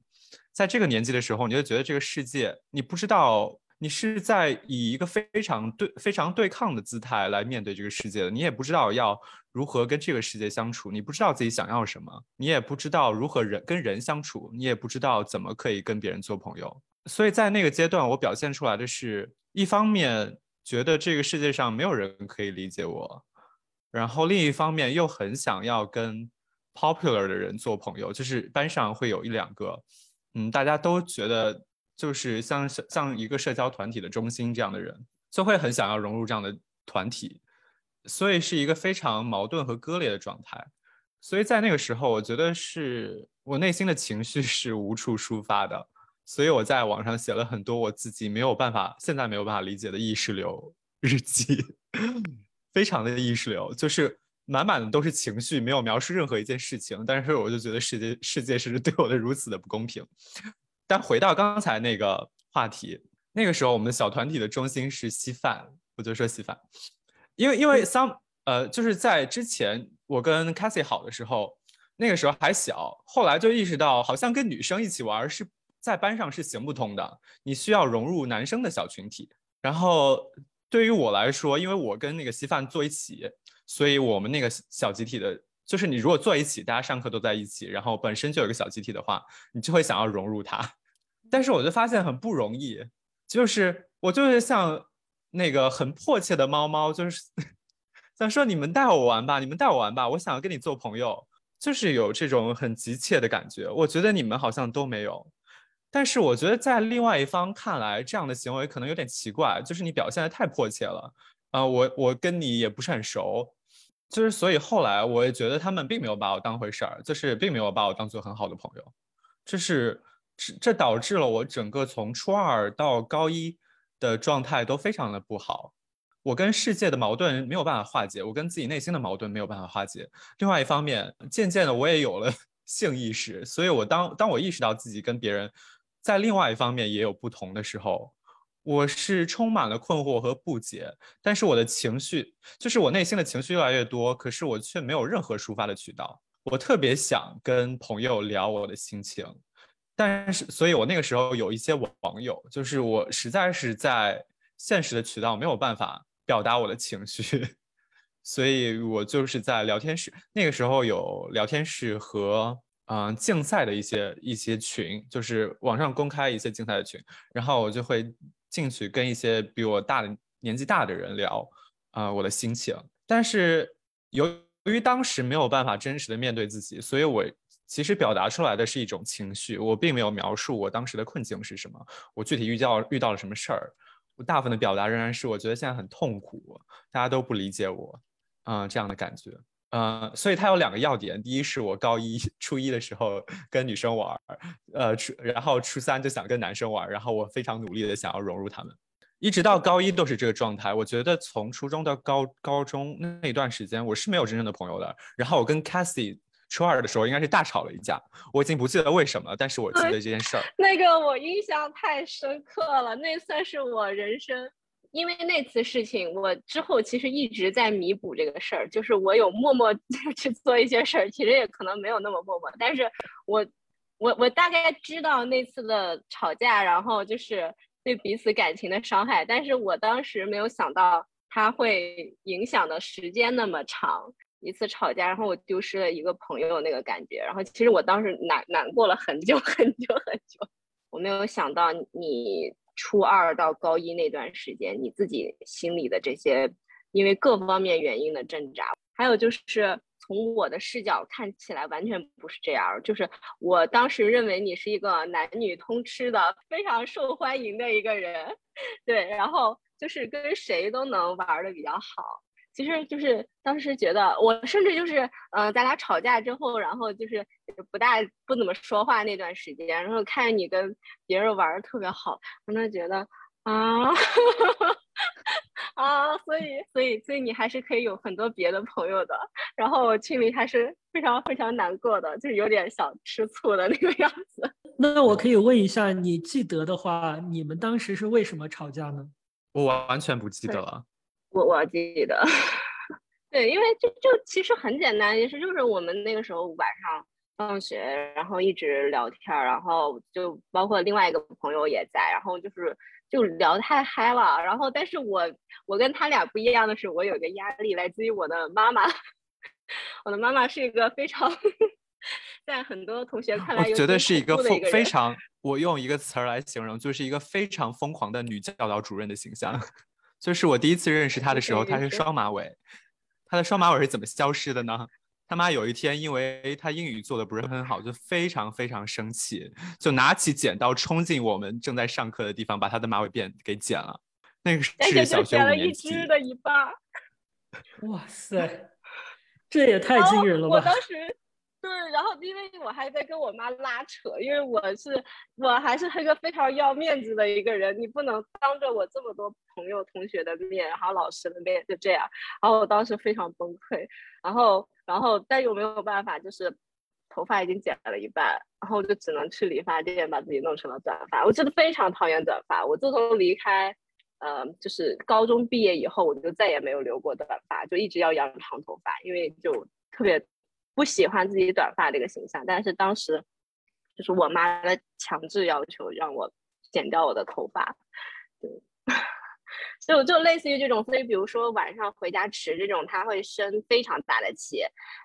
在这个年纪的时候，你就觉得这个世界，你不知道你是在以一个非常对、非常对抗的姿态来面对这个世界的，你也不知道要如何跟这个世界相处，你不知道自己想要什么，你也不知道如何人跟人相处，你也不知道怎么可以跟别人做朋友。所以在那个阶段，我表现出来的是。一方面觉得这个世界上没有人可以理解我，然后另一方面又很想要跟 popular 的人做朋友，就是班上会有一两个，嗯，大家都觉得就是像像一个社交团体的中心这样的人，就会很想要融入这样的团体，所以是一个非常矛盾和割裂的状态。所以在那个时候，我觉得是我内心的情绪是无处抒发的。所以我在网上写了很多我自己没有办法、现在没有办法理解的意识流日记，[LAUGHS] 非常的意识流，就是满满的都是情绪，没有描述任何一件事情。但是我就觉得世界世界是对我的如此的不公平。但回到刚才那个话题，那个时候我们小团体的中心是稀饭，我就说稀饭，因为因为 some 呃就是在之前我跟 Cassie 好的时候，那个时候还小，后来就意识到好像跟女生一起玩是。在班上是行不通的，你需要融入男生的小群体。然后对于我来说，因为我跟那个稀饭坐一起，所以我们那个小集体的，就是你如果坐一起，大家上课都在一起，然后本身就有一个小集体的话，你就会想要融入它。[LAUGHS] 但是我就发现很不容易，就是我就是像那个很迫切的猫猫，就是 [LAUGHS] 想说你们带我玩吧，你们带我玩吧，我想要跟你做朋友，就是有这种很急切的感觉。我觉得你们好像都没有。但是我觉得，在另外一方看来，这样的行为可能有点奇怪，就是你表现的太迫切了。啊，我我跟你也不是很熟，就是所以后来我也觉得他们并没有把我当回事儿，就是并没有把我当做很好的朋友。这是这这导致了我整个从初二到高一的状态都非常的不好。我跟世界的矛盾没有办法化解，我跟自己内心的矛盾没有办法化解。另外一方面，渐渐的我也有了 [LAUGHS] 性意识，所以我当当我意识到自己跟别人。在另外一方面也有不同的时候，我是充满了困惑和不解，但是我的情绪就是我内心的情绪越来越多，可是我却没有任何抒发的渠道。我特别想跟朋友聊我的心情，但是，所以我那个时候有一些网友，就是我实在是在现实的渠道没有办法表达我的情绪，[LAUGHS] 所以我就是在聊天室，那个时候有聊天室和。嗯，竞赛的一些一些群，就是网上公开一些竞赛的群，然后我就会进去跟一些比我大的年纪大的人聊，啊，我的心情。但是由于当时没有办法真实的面对自己，所以我其实表达出来的是一种情绪，我并没有描述我当时的困境是什么，我具体遇到遇到了什么事儿。我大部分的表达仍然是我觉得现在很痛苦，大家都不理解我，啊，这样的感觉。呃，所以它有两个要点。第一是我高一、[LAUGHS] 初一的时候跟女生玩，呃，初然后初三就想跟男生玩，然后我非常努力的想要融入他们，一直到高一都是这个状态。我觉得从初中到高高中那段时间，我是没有真正的朋友的。然后我跟 Cassie 初二的时候应该是大吵了一架，我已经不记得为什么，但是我记得这件事儿。[LAUGHS] 那个我印象太深刻了，那算是我人生。因为那次事情，我之后其实一直在弥补这个事儿，就是我有默默 [LAUGHS] 去做一些事儿，其实也可能没有那么默默，但是我我我大概知道那次的吵架，然后就是对彼此感情的伤害，但是我当时没有想到它会影响的时间那么长，一次吵架，然后我丢失了一个朋友那个感觉，然后其实我当时难难过了很久 [LAUGHS] 很久很久，我没有想到你。初二到高一那段时间，你自己心里的这些因为各方面原因的挣扎。还有就是从我的视角看起来完全不是这样，就是我当时认为你是一个男女通吃的、非常受欢迎的一个人，[LAUGHS] 对，然后就是跟谁都能玩的比较好。其实就是当时觉得，我甚至就是，嗯，咱俩吵架之后，然后就是不大不怎么说话那段时间，然后看见你跟别人玩的特别好，我那觉得啊，[LAUGHS] 啊，所以所以所以你还是可以有很多别的朋友的，然后我心里还是非常非常难过的，就是有点想吃醋的那个样子。[LAUGHS] 那我可以问一下，你记得的话，你们当时是为什么吵架呢？我完全不记得了。我我记得，[LAUGHS] 对，因为就就其实很简单，也是就是我们那个时候晚上放学，然后一直聊天，然后就包括另外一个朋友也在，然后就是就聊太嗨了，然后但是我我跟他俩不一样的是，我有个压力来自于我的妈妈，[LAUGHS] 我的妈妈是一个非常在很多同学看来，我觉得是一个非非常，我用一个词儿来形容，就是一个非常疯狂的女教导主任的形象。就是我第一次认识他的时候，他是双马尾。他的双马尾是怎么消失的呢？他妈有一天，因为他英语做的不是很好，就非常非常生气，就拿起剪刀冲进我们正在上课的地方，把他的马尾辫给剪了。那个是小学五年级。的一半。哇塞，这也太惊人了吧！我当时。对，然后因为我还在跟我妈拉扯，因为我是我还是一个非常要面子的一个人，你不能当着我这么多朋友同学的面，然后老师的面就这样，然后我当时非常崩溃，然后然后但又没有办法，就是头发已经剪了一半，然后就只能去理发店把自己弄成了短发。我真的非常讨厌短发，我自从离开呃就是高中毕业以后，我就再也没有留过短发，就一直要养长头发，因为就特别。不喜欢自己短发这个形象，但是当时就是我妈的强制要求让我剪掉我的头发，对，[LAUGHS] 所以我就类似于这种，所以比如说晚上回家迟这种，他会生非常大的气，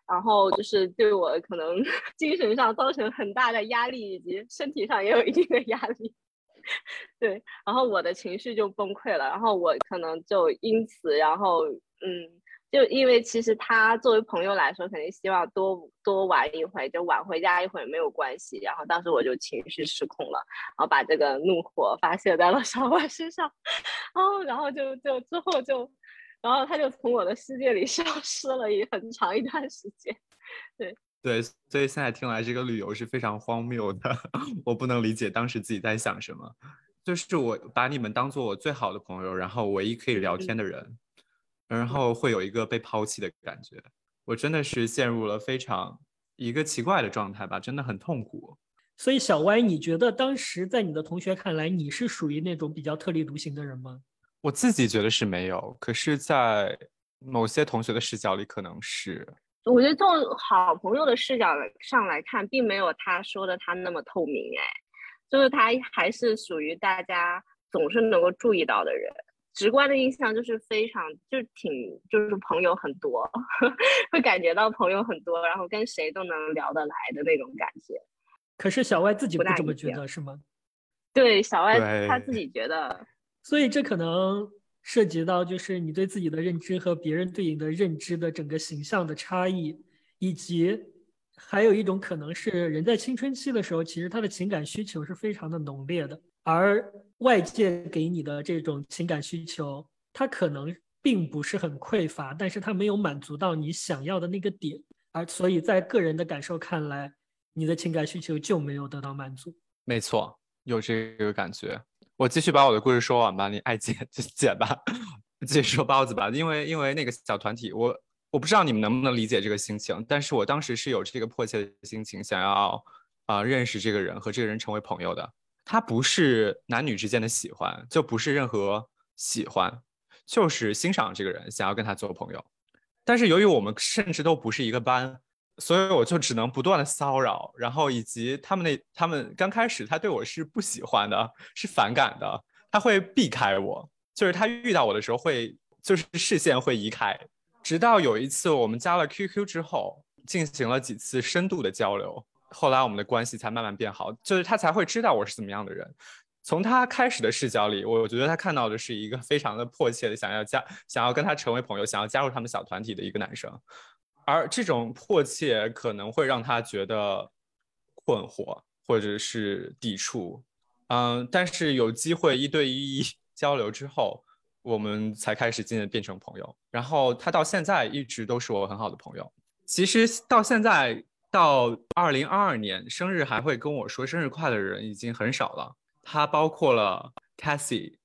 然后就是对我可能 [LAUGHS] 精神上造成很大的压力，以及身体上也有一定的压力，[LAUGHS] 对，然后我的情绪就崩溃了，然后我可能就因此，然后嗯。就因为其实他作为朋友来说，肯定希望多多玩一会，就晚回家一会没有关系。然后当时我就情绪失控了，然后把这个怒火发泄在了小婉身上，然后然后就就之后就，然后他就从我的世界里 [LAUGHS] 消失了一很长一段时间。对对，所以现在听来这个理由是非常荒谬的，[LAUGHS] 我不能理解当时自己在想什么。就是我把你们当做我最好的朋友，然后唯一可以聊天的人。然后会有一个被抛弃的感觉，我真的是陷入了非常一个奇怪的状态吧，真的很痛苦。所以小歪，你觉得当时在你的同学看来，你是属于那种比较特立独行的人吗？我自己觉得是没有，可是，在某些同学的视角里，可能是。我觉得从好朋友的视角上来看，并没有他说的他那么透明，哎，就是他还是属于大家总是能够注意到的人。直观的印象就是非常，就挺，就是朋友很多，[LAUGHS] 会感觉到朋友很多，然后跟谁都能聊得来的那种感觉。可是小外自己不这么觉得，是吗？[LAUGHS] 对，小外他自己觉得。所以这可能涉及到就是你对自己的认知和别人对你的认知的整个形象的差异，以及还有一种可能是人在青春期的时候，其实他的情感需求是非常的浓烈的。而外界给你的这种情感需求，它可能并不是很匮乏，但是它没有满足到你想要的那个点，而所以在个人的感受看来，你的情感需求就没有得到满足。没错，有这个感觉。我继续把我的故事说完吧，你爱剪就剪吧，[LAUGHS] 继续说包子吧。因为因为那个小团体，我我不知道你们能不能理解这个心情，但是我当时是有这个迫切的心情，想要啊认识这个人和这个人成为朋友的。他不是男女之间的喜欢，就不是任何喜欢，就是欣赏这个人，想要跟他做朋友。但是由于我们甚至都不是一个班，所以我就只能不断的骚扰，然后以及他们那他们刚开始他对我是不喜欢的，是反感的，他会避开我，就是他遇到我的时候会就是视线会移开。直到有一次我们加了 QQ 之后，进行了几次深度的交流。后来我们的关系才慢慢变好，就是他才会知道我是怎么样的人。从他开始的视角里，我觉得他看到的是一个非常的迫切的想要加，想要跟他成为朋友，想要加入他们小团体的一个男生，而这种迫切可能会让他觉得困惑或者是抵触，嗯，但是有机会一对一 [LAUGHS] 交流之后，我们才开始渐渐变成朋友，然后他到现在一直都是我很好的朋友。其实到现在到二零二二年生日还会跟我说生日快乐的人已经很少了。它包括了 Cassie、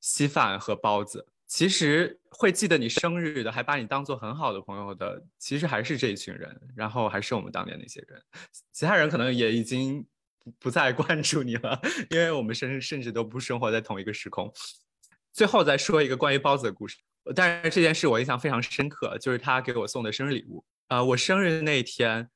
稀饭和包子。其实会记得你生日的，还把你当做很好的朋友的，其实还是这一群人。然后还是我们当年那些人，其他人可能也已经不再 [LAUGHS] 关注你了，因为我们甚至甚至都不生活在同一个时空。最后再说一个关于包子的故事，但是这件事我印象非常深刻，就是他给我送的生日礼物。呃，我生日那一天。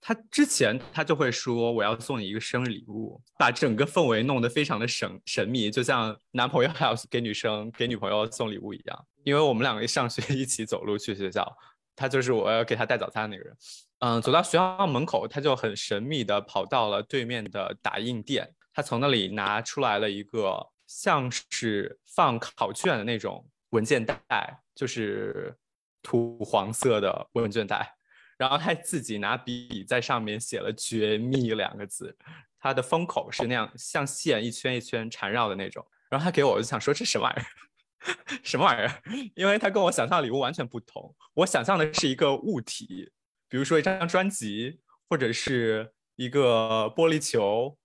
他之前他就会说我要送你一个生日礼物，把整个氛围弄得非常的神神秘，就像男朋友还要给女生给女朋友送礼物一样。因为我们两个一上学 [LAUGHS] 一起走路去学校，他就是我要给他带早餐那个人。嗯，走到学校门口，他就很神秘的跑到了对面的打印店，他从那里拿出来了一个像是放考卷的那种文件袋，就是土黄色的文件袋。然后他自己拿笔在上面写了“绝密”两个字，它的封口是那样像线一圈一圈缠绕的那种。然后他给我，我就想说这什么玩意儿？[LAUGHS] 什么玩意儿？因为他跟我想象的礼物完全不同。我想象的是一个物体，比如说一张专辑，或者是一个玻璃球，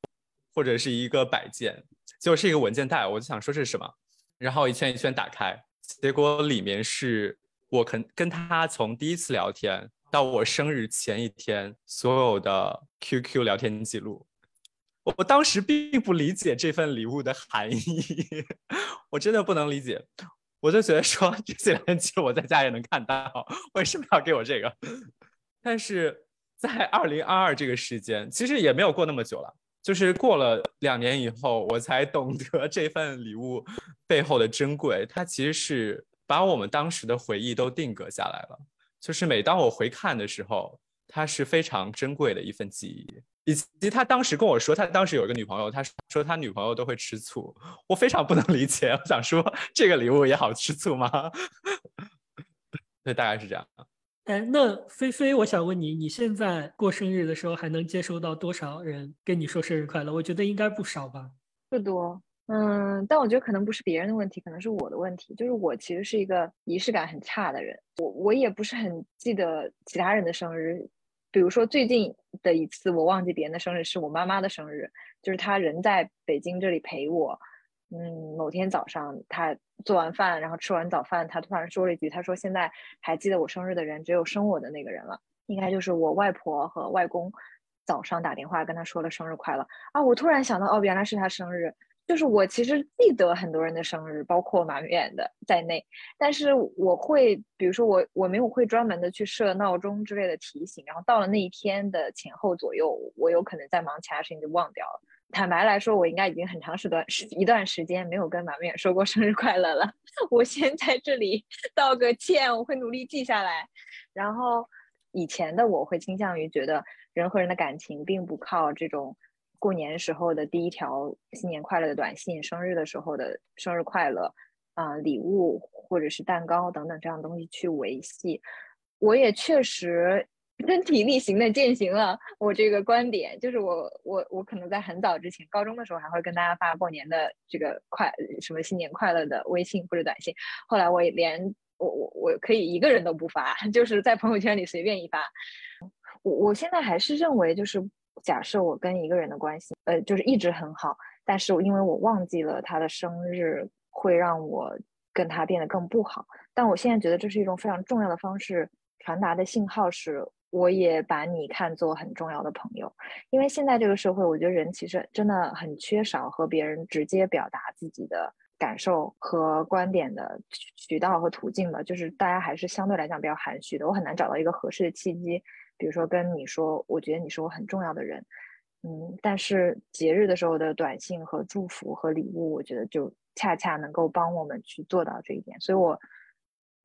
或者是一个摆件，结果是一个文件袋。我就想说这是什么？然后一圈一圈打开，结果里面是我跟跟他从第一次聊天。到我生日前一天，所有的 QQ 聊天记录，我当时并不理解这份礼物的含义，[LAUGHS] 我真的不能理解，我就觉得说这些聊天记录我在家也能看到，为什么要给我这个？但是在二零二二这个时间，其实也没有过那么久了，就是过了两年以后，我才懂得 [LAUGHS] 这份礼物背后的珍贵，它其实是把我们当时的回忆都定格下来了。就是每当我回看的时候，它是非常珍贵的一份记忆，以及他当时跟我说，他当时有一个女朋友，他说他女朋友都会吃醋，我非常不能理解。我想说，这个礼物也好吃醋吗？[LAUGHS] 对，大概是这样。哎，那菲菲，我想问你，你现在过生日的时候，还能接收到多少人跟你说生日快乐？我觉得应该不少吧。不多。嗯，但我觉得可能不是别人的问题，可能是我的问题。就是我其实是一个仪式感很差的人，我我也不是很记得其他人的生日。比如说最近的一次，我忘记别人的生日，是我妈妈的生日，就是她人在北京这里陪我。嗯，某天早上她做完饭，然后吃完早饭，她突然说了一句：“她说现在还记得我生日的人只有生我的那个人了，应该就是我外婆和外公。”早上打电话跟她说了生日快乐啊！我突然想到，哦，原来是她生日。就是我其实记得很多人的生日，包括马远的在内，但是我会，比如说我我没有会专门的去设闹钟之类的提醒，然后到了那一天的前后左右，我有可能在忙其他事情就忘掉了。坦白来说，我应该已经很长时段时一段时间没有跟马远说过生日快乐了。[LAUGHS] 我先在这里道个歉，我会努力记下来。然后以前的我会倾向于觉得人和人的感情并不靠这种。过年时候的第一条新年快乐的短信，生日的时候的生日快乐，啊，礼物或者是蛋糕等等这样东西去维系，我也确实身体力行的践行了我这个观点，就是我我我可能在很早之前，高中的时候还会跟大家发过年的这个快什么新年快乐的微信或者短信，后来我也连我我我可以一个人都不发，就是在朋友圈里随便一发，我我现在还是认为就是。假设我跟一个人的关系，呃，就是一直很好，但是因为我忘记了他的生日，会让我跟他变得更不好。但我现在觉得这是一种非常重要的方式，传达的信号是，我也把你看作很重要的朋友。因为现在这个社会，我觉得人其实真的很缺少和别人直接表达自己的感受和观点的渠道和途径吧，就是大家还是相对来讲比较含蓄的。我很难找到一个合适的契机。比如说跟你说，我觉得你是我很重要的人，嗯，但是节日的时候的短信和祝福和礼物，我觉得就恰恰能够帮我们去做到这一点。所以，我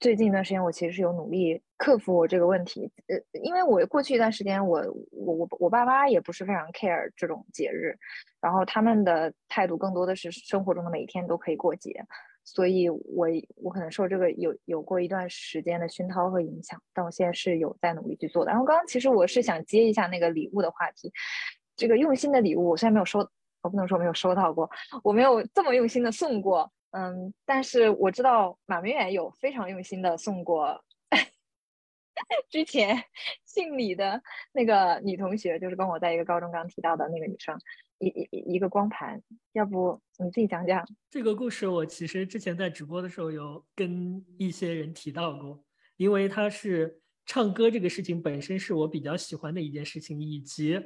最近一段时间，我其实是有努力克服我这个问题。呃，因为我过去一段时间，我我我我爸妈也不是非常 care 这种节日，然后他们的态度更多的是生活中的每一天都可以过节，所以我我可能受这个有有过一段时间的熏陶和影响，但我现在是有在努力去做的。然后刚刚其实我是想接一下那个礼物的话题，这个用心的礼物，我虽然没有收，我不能说没有收到过，我没有这么用心的送过。嗯，但是我知道马明远有非常用心的送过 [LAUGHS] 之前 [LAUGHS] 姓李的那个女同学，就是跟我在一个高中刚提到的那个女生，一一一个光盘。要不你自己讲讲这个故事？我其实之前在直播的时候有跟一些人提到过，因为他是唱歌这个事情本身是我比较喜欢的一件事情，以及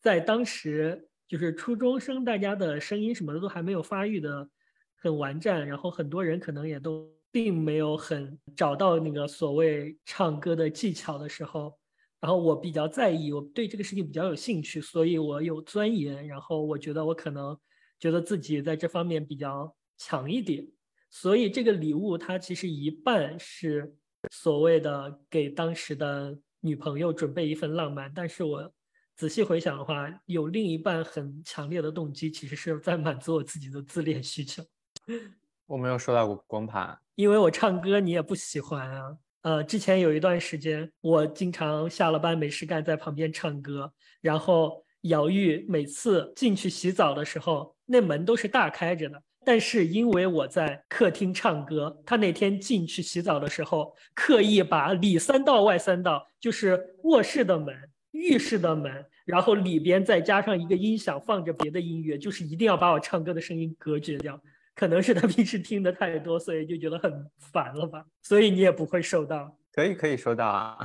在当时就是初中生，大家的声音什么的都还没有发育的。很完善，然后很多人可能也都并没有很找到那个所谓唱歌的技巧的时候，然后我比较在意，我对这个事情比较有兴趣，所以我有钻研，然后我觉得我可能觉得自己在这方面比较强一点，所以这个礼物它其实一半是所谓的给当时的女朋友准备一份浪漫，但是我仔细回想的话，有另一半很强烈的动机，其实是在满足我自己的自恋需求。[LAUGHS] 我没有收到过光盘，因为我唱歌你也不喜欢啊。呃，之前有一段时间，我经常下了班没事干，在旁边唱歌。然后姚玉每次进去洗澡的时候，那门都是大开着的。但是因为我在客厅唱歌，他那天进去洗澡的时候，刻意把里三道外三道，就是卧室的门、浴室的门，然后里边再加上一个音响，放着别的音乐，就是一定要把我唱歌的声音隔绝掉。可能是他平时听的太多，所以就觉得很烦了吧？所以你也不会收到？可以，可以收到啊！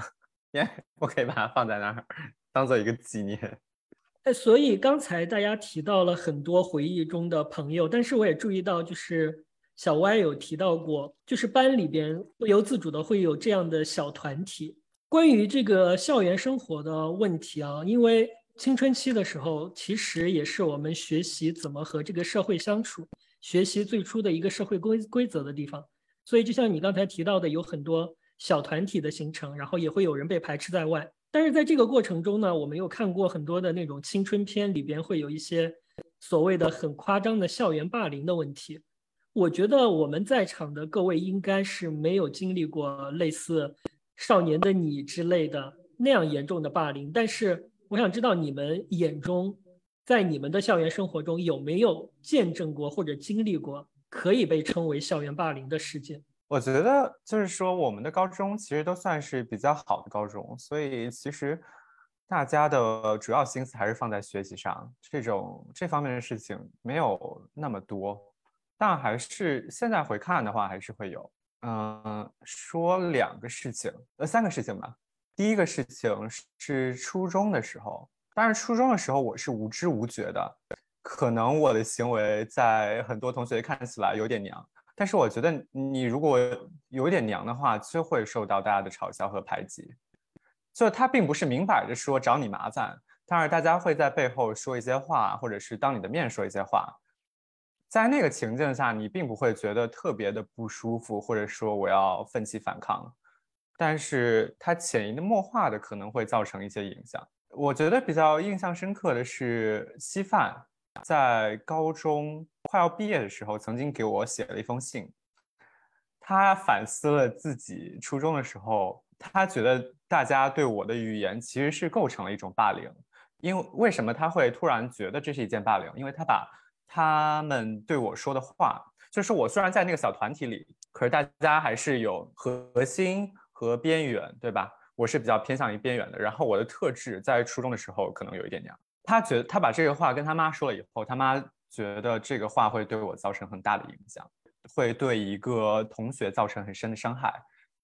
耶，我可以把它放在那儿，当做一个纪念。哎，所以刚才大家提到了很多回忆中的朋友，但是我也注意到，就是小歪有提到过，就是班里边不由自主的会有这样的小团体。关于这个校园生活的问题啊，因为青春期的时候，其实也是我们学习怎么和这个社会相处。学习最初的一个社会规规则的地方，所以就像你刚才提到的，有很多小团体的形成，然后也会有人被排斥在外。但是在这个过程中呢，我们又看过很多的那种青春片，里边会有一些所谓的很夸张的校园霸凌的问题。我觉得我们在场的各位应该是没有经历过类似《少年的你》之类的那样严重的霸凌，但是我想知道你们眼中。在你们的校园生活中，有没有见证过或者经历过可以被称为校园霸凌的事件？我觉得就是说，我们的高中其实都算是比较好的高中，所以其实大家的主要心思还是放在学习上，这种这方面的事情没有那么多。但还是现在回看的话，还是会有。嗯，说两个事情，呃，三个事情吧。第一个事情是初中的时候。但是初中的时候我是无知无觉的，可能我的行为在很多同学看起来有点娘，但是我觉得你如果有点娘的话，就会受到大家的嘲笑和排挤。就他并不是明摆着说找你麻烦，但是大家会在背后说一些话，或者是当你的面说一些话，在那个情境下，你并不会觉得特别的不舒服，或者说我要奋起反抗，但是它潜移默化的可能会造成一些影响。我觉得比较印象深刻的是，稀饭在高中快要毕业的时候，曾经给我写了一封信。他反思了自己初中的时候，他觉得大家对我的语言其实是构成了一种霸凌。因为为什么他会突然觉得这是一件霸凌？因为他把他们对我说的话，就是我虽然在那个小团体里，可是大家还是有核心和边缘，对吧？我是比较偏向于边缘的，然后我的特质在初中的时候可能有一点娘。他觉得他把这个话跟他妈说了以后，他妈觉得这个话会对我造成很大的影响，会对一个同学造成很深的伤害，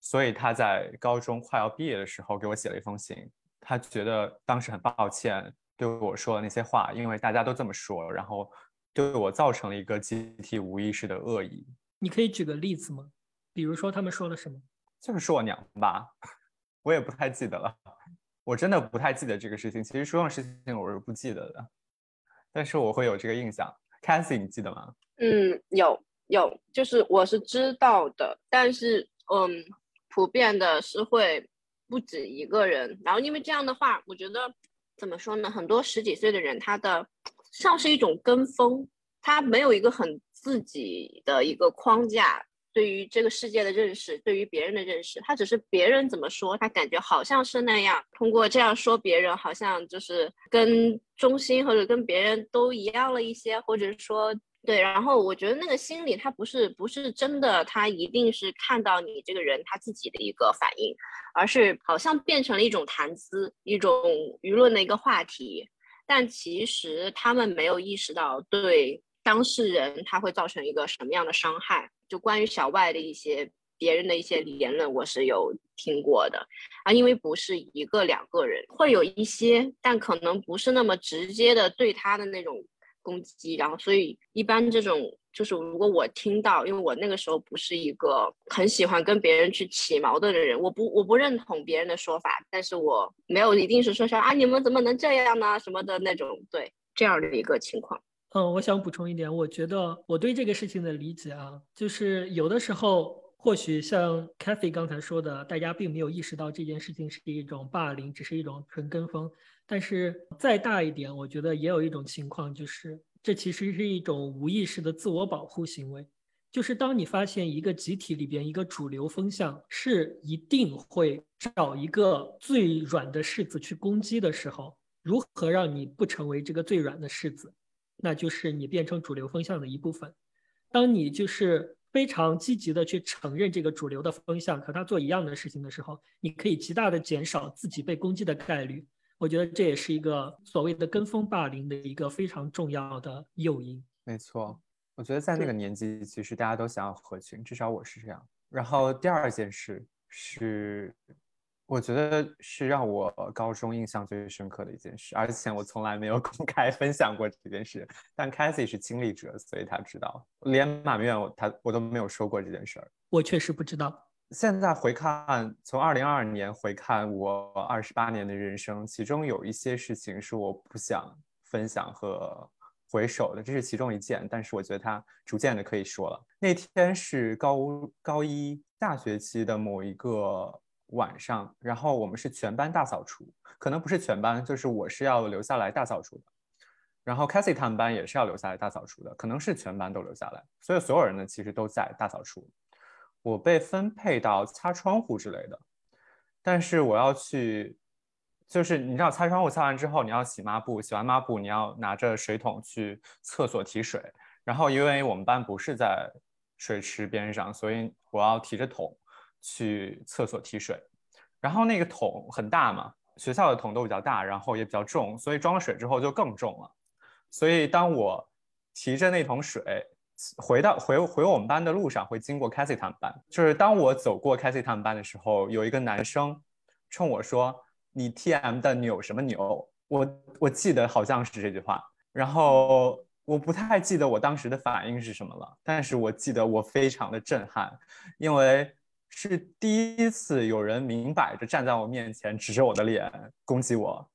所以他在高中快要毕业的时候给我写了一封信。他觉得当时很抱歉对我说的那些话，因为大家都这么说，然后对我造成了一个集体无意识的恶意。你可以举个例子吗？比如说他们说了什么？就是说我娘吧。我也不太记得了，我真的不太记得这个事情。其实初中事情我是不记得的，但是我会有这个印象。Cathy，你记得吗？嗯，有有，就是我是知道的，但是嗯，普遍的是会不止一个人。然后因为这样的话，我觉得怎么说呢？很多十几岁的人，他的像是一种跟风，他没有一个很自己的一个框架。对于这个世界的认识，对于别人的认识，他只是别人怎么说，他感觉好像是那样。通过这样说别人，好像就是跟中心或者跟别人都一样了一些，或者说对。然后我觉得那个心理，他不是不是真的，他一定是看到你这个人他自己的一个反应，而是好像变成了一种谈资，一种舆论的一个话题。但其实他们没有意识到，对当事人他会造成一个什么样的伤害。就关于小外的一些别人的一些言论，我是有听过的啊，因为不是一个两个人，会有一些，但可能不是那么直接的对他的那种攻击，然后所以一般这种就是如果我听到，因为我那个时候不是一个很喜欢跟别人去起矛盾的人，我不我不认同别人的说法，但是我没有一定是说说啊你们怎么能这样呢什么的那种，对这样的一个情况。嗯，我想补充一点，我觉得我对这个事情的理解啊，就是有的时候或许像 Cathy 刚才说的，大家并没有意识到这件事情是一种霸凌，只是一种纯跟风。但是再大一点，我觉得也有一种情况，就是这其实是一种无意识的自我保护行为。就是当你发现一个集体里边一个主流风向是一定会找一个最软的柿子去攻击的时候，如何让你不成为这个最软的柿子？那就是你变成主流风向的一部分。当你就是非常积极的去承认这个主流的风向和他做一样的事情的时候，你可以极大的减少自己被攻击的概率。我觉得这也是一个所谓的跟风霸凌的一个非常重要的诱因。没错，我觉得在那个年纪，其实大家都想要合群，至少我是这样。然后第二件事是。我觉得是让我高中印象最深刻的一件事，而且我从来没有 [LAUGHS] 公开分享过这件事。但 Cathy 是经历者，所以他知道。连马明远我他我都没有说过这件事儿。我确实不知道。现在回看，从二零二二年回看我二十八年的人生，其中有一些事情是我不想分享和回首的，这是其中一件。但是我觉得它逐渐的可以说了。那天是高高一下学期的某一个。晚上，然后我们是全班大扫除，可能不是全班，就是我是要留下来大扫除的，然后 Cassie 他们班也是要留下来大扫除的，可能是全班都留下来，所以所有人呢其实都在大扫除。我被分配到擦窗户之类的，但是我要去，就是你知道擦窗户擦完之后你要洗抹布，洗完抹布你要拿着水桶去厕所提水，然后因为我们班不是在水池边上，所以我要提着桶。去厕所提水，然后那个桶很大嘛，学校的桶都比较大，然后也比较重，所以装了水之后就更重了。所以当我提着那桶水回到回回我们班的路上，会经过 Cassie 他们班。就是当我走过 Cassie 他们班的时候，有一个男生冲我说：“你 TM 的扭什么扭？”我我记得好像是这句话，然后我不太记得我当时的反应是什么了，但是我记得我非常的震撼，因为。是第一次有人明摆着站在我面前，指着我的脸攻击我。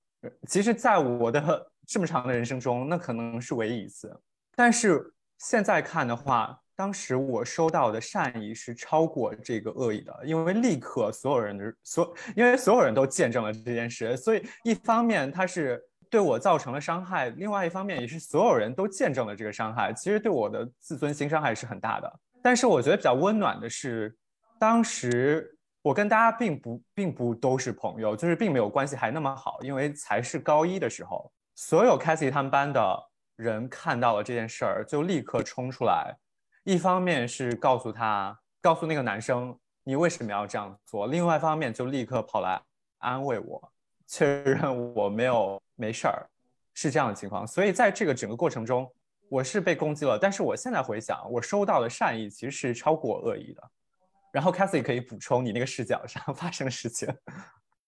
其实，在我的这么长的人生中，那可能是唯一一次。但是现在看的话，当时我收到的善意是超过这个恶意的，因为立刻所有人的所，因为所有人都见证了这件事，所以一方面他是对我造成了伤害，另外一方面也是所有人都见证了这个伤害。其实对我的自尊心伤害是很大的。但是我觉得比较温暖的是。当时我跟大家并不并不都是朋友，就是并没有关系还那么好，因为才是高一的时候，所有 Cathy 他们班的人看到了这件事儿，就立刻冲出来，一方面是告诉他，告诉那个男生你为什么要这样做，另外一方面就立刻跑来安慰我，确认我没有没事儿，是这样的情况。所以在这个整个过程中，我是被攻击了，但是我现在回想，我收到的善意其实是超过恶意的。然后 Cathy 可以补充你那个视角上 [LAUGHS] 发生的事情。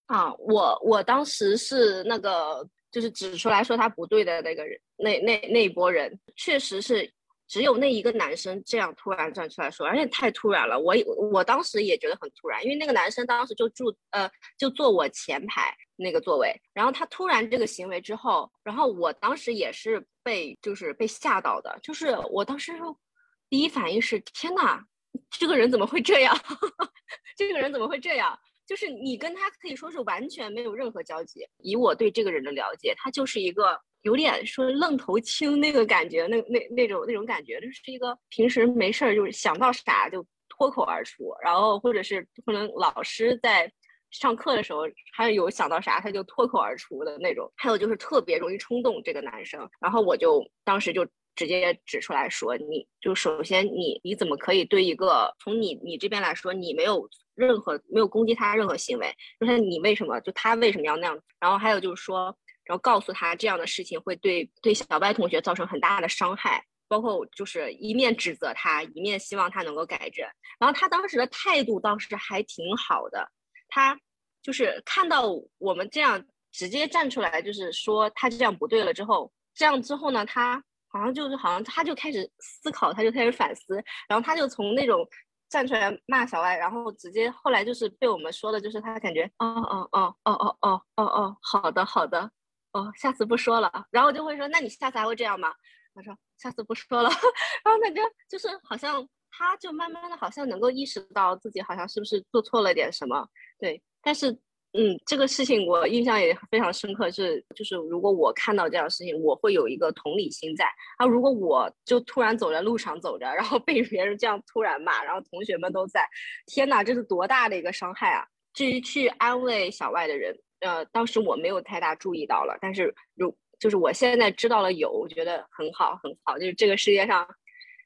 啊，我我当时是那个就是指出来说他不对的那个人，那那那一波人确实是只有那一个男生这样突然站出来说，而且太突然了。我我当时也觉得很突然，因为那个男生当时就住呃就坐我前排那个座位，然后他突然这个行为之后，然后我当时也是被就是被吓到的，就是我当时第一反应是天呐，这个人怎么会这样？[LAUGHS] 这个人怎么会这样？就是你跟他可以说是完全没有任何交集。以我对这个人的了解，他就是一个有点说愣头青那个感觉，那那那种那种感觉，就是一个平时没事儿就是想到啥就脱口而出，然后或者是可能老师在上课的时候，还有想到啥他就脱口而出的那种。还有就是特别容易冲动这个男生，然后我就当时就。直接指出来说，你就首先你你怎么可以对一个从你你这边来说，你没有任何没有攻击他任何行为，就是你为什么就他为什么要那样？然后还有就是说，然后告诉他这样的事情会对对小白同学造成很大的伤害，包括就是一面指责他，一面希望他能够改正。然后他当时的态度倒是还挺好的，他就是看到我们这样直接站出来，就是说他这样不对了之后，这样之后呢，他。好像就是好像他就开始思考，他就开始反思，然后他就从那种站出来骂小外，然后直接后来就是被我们说的，就是他感觉哦哦哦哦哦哦哦哦，好的好的，哦下次不说了，然后就会说那你下次还会这样吗？他说下次不说了，[LAUGHS] 然后感觉就是好像他就慢慢的好像能够意识到自己好像是不是做错了点什么，对，但是。嗯，这个事情我印象也非常深刻，是就是如果我看到这样的事情，我会有一个同理心在。啊，如果我就突然走在路上走着，然后被别人这样突然骂，然后同学们都在，天哪，这是多大的一个伤害啊！至于去安慰小外的人，呃，当时我没有太大注意到了，但是如就是我现在知道了有，我觉得很好很好，就是这个世界上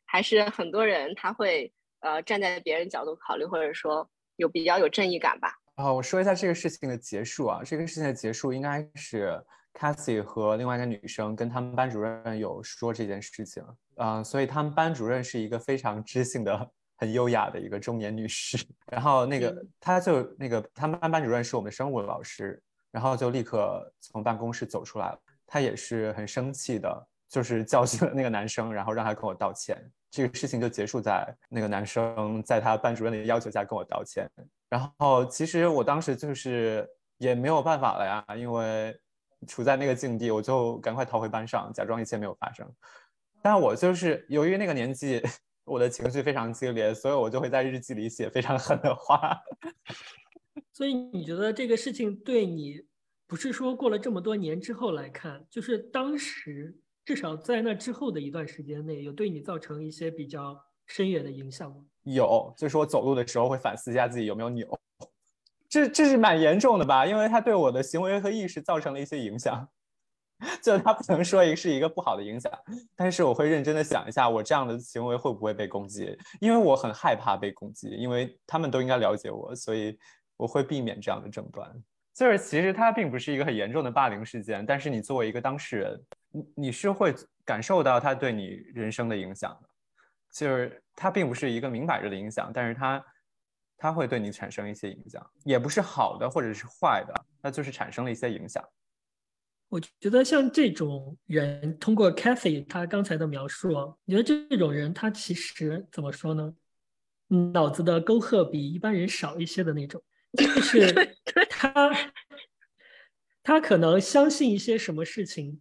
还是很多人他会呃站在别人角度考虑，或者说有比较有正义感吧。啊，我说一下这个事情的结束啊。这个事情的结束应该是 Cassie 和另外一个女生跟他们班主任有说这件事情。嗯，所以他们班主任是一个非常知性的、很优雅的一个中年女士。[LAUGHS] 然后那个他就那个他们班班主任是我们生物老师，然后就立刻从办公室走出来了。他也是很生气的，就是教训了那个男生，然后让他跟我道歉。这个事情就结束在那个男生在他班主任的要求下跟我道歉。然后其实我当时就是也没有办法了呀，因为处在那个境地，我就赶快逃回班上，假装一切没有发生。但我就是由于那个年纪，[LAUGHS] 我的情绪非常激烈，所以我就会在日记里写非常狠的话。[LAUGHS] 所以你觉得这个事情对你，不是说过了这么多年之后来看，就是当时至少在那之后的一段时间内，有对你造成一些比较深远的影响吗？有，就是我走路的时候会反思一下自己有没有扭，这这是蛮严重的吧？因为他对我的行为和意识造成了一些影响，就他不能说一是一个不好的影响，但是我会认真的想一下，我这样的行为会不会被攻击？因为我很害怕被攻击，因为他们都应该了解我，所以我会避免这样的争端。就是其实它并不是一个很严重的霸凌事件，但是你作为一个当事人，你你是会感受到他对你人生的影响的。就是它并不是一个明摆着的影响，但是它它会对你产生一些影响，也不是好的或者是坏的，那就是产生了一些影响。我觉得像这种人，通过 Cathy 他刚才的描述，你觉得这种人他其实怎么说呢？脑子的沟壑比一般人少一些的那种，就是他他可能相信一些什么事情。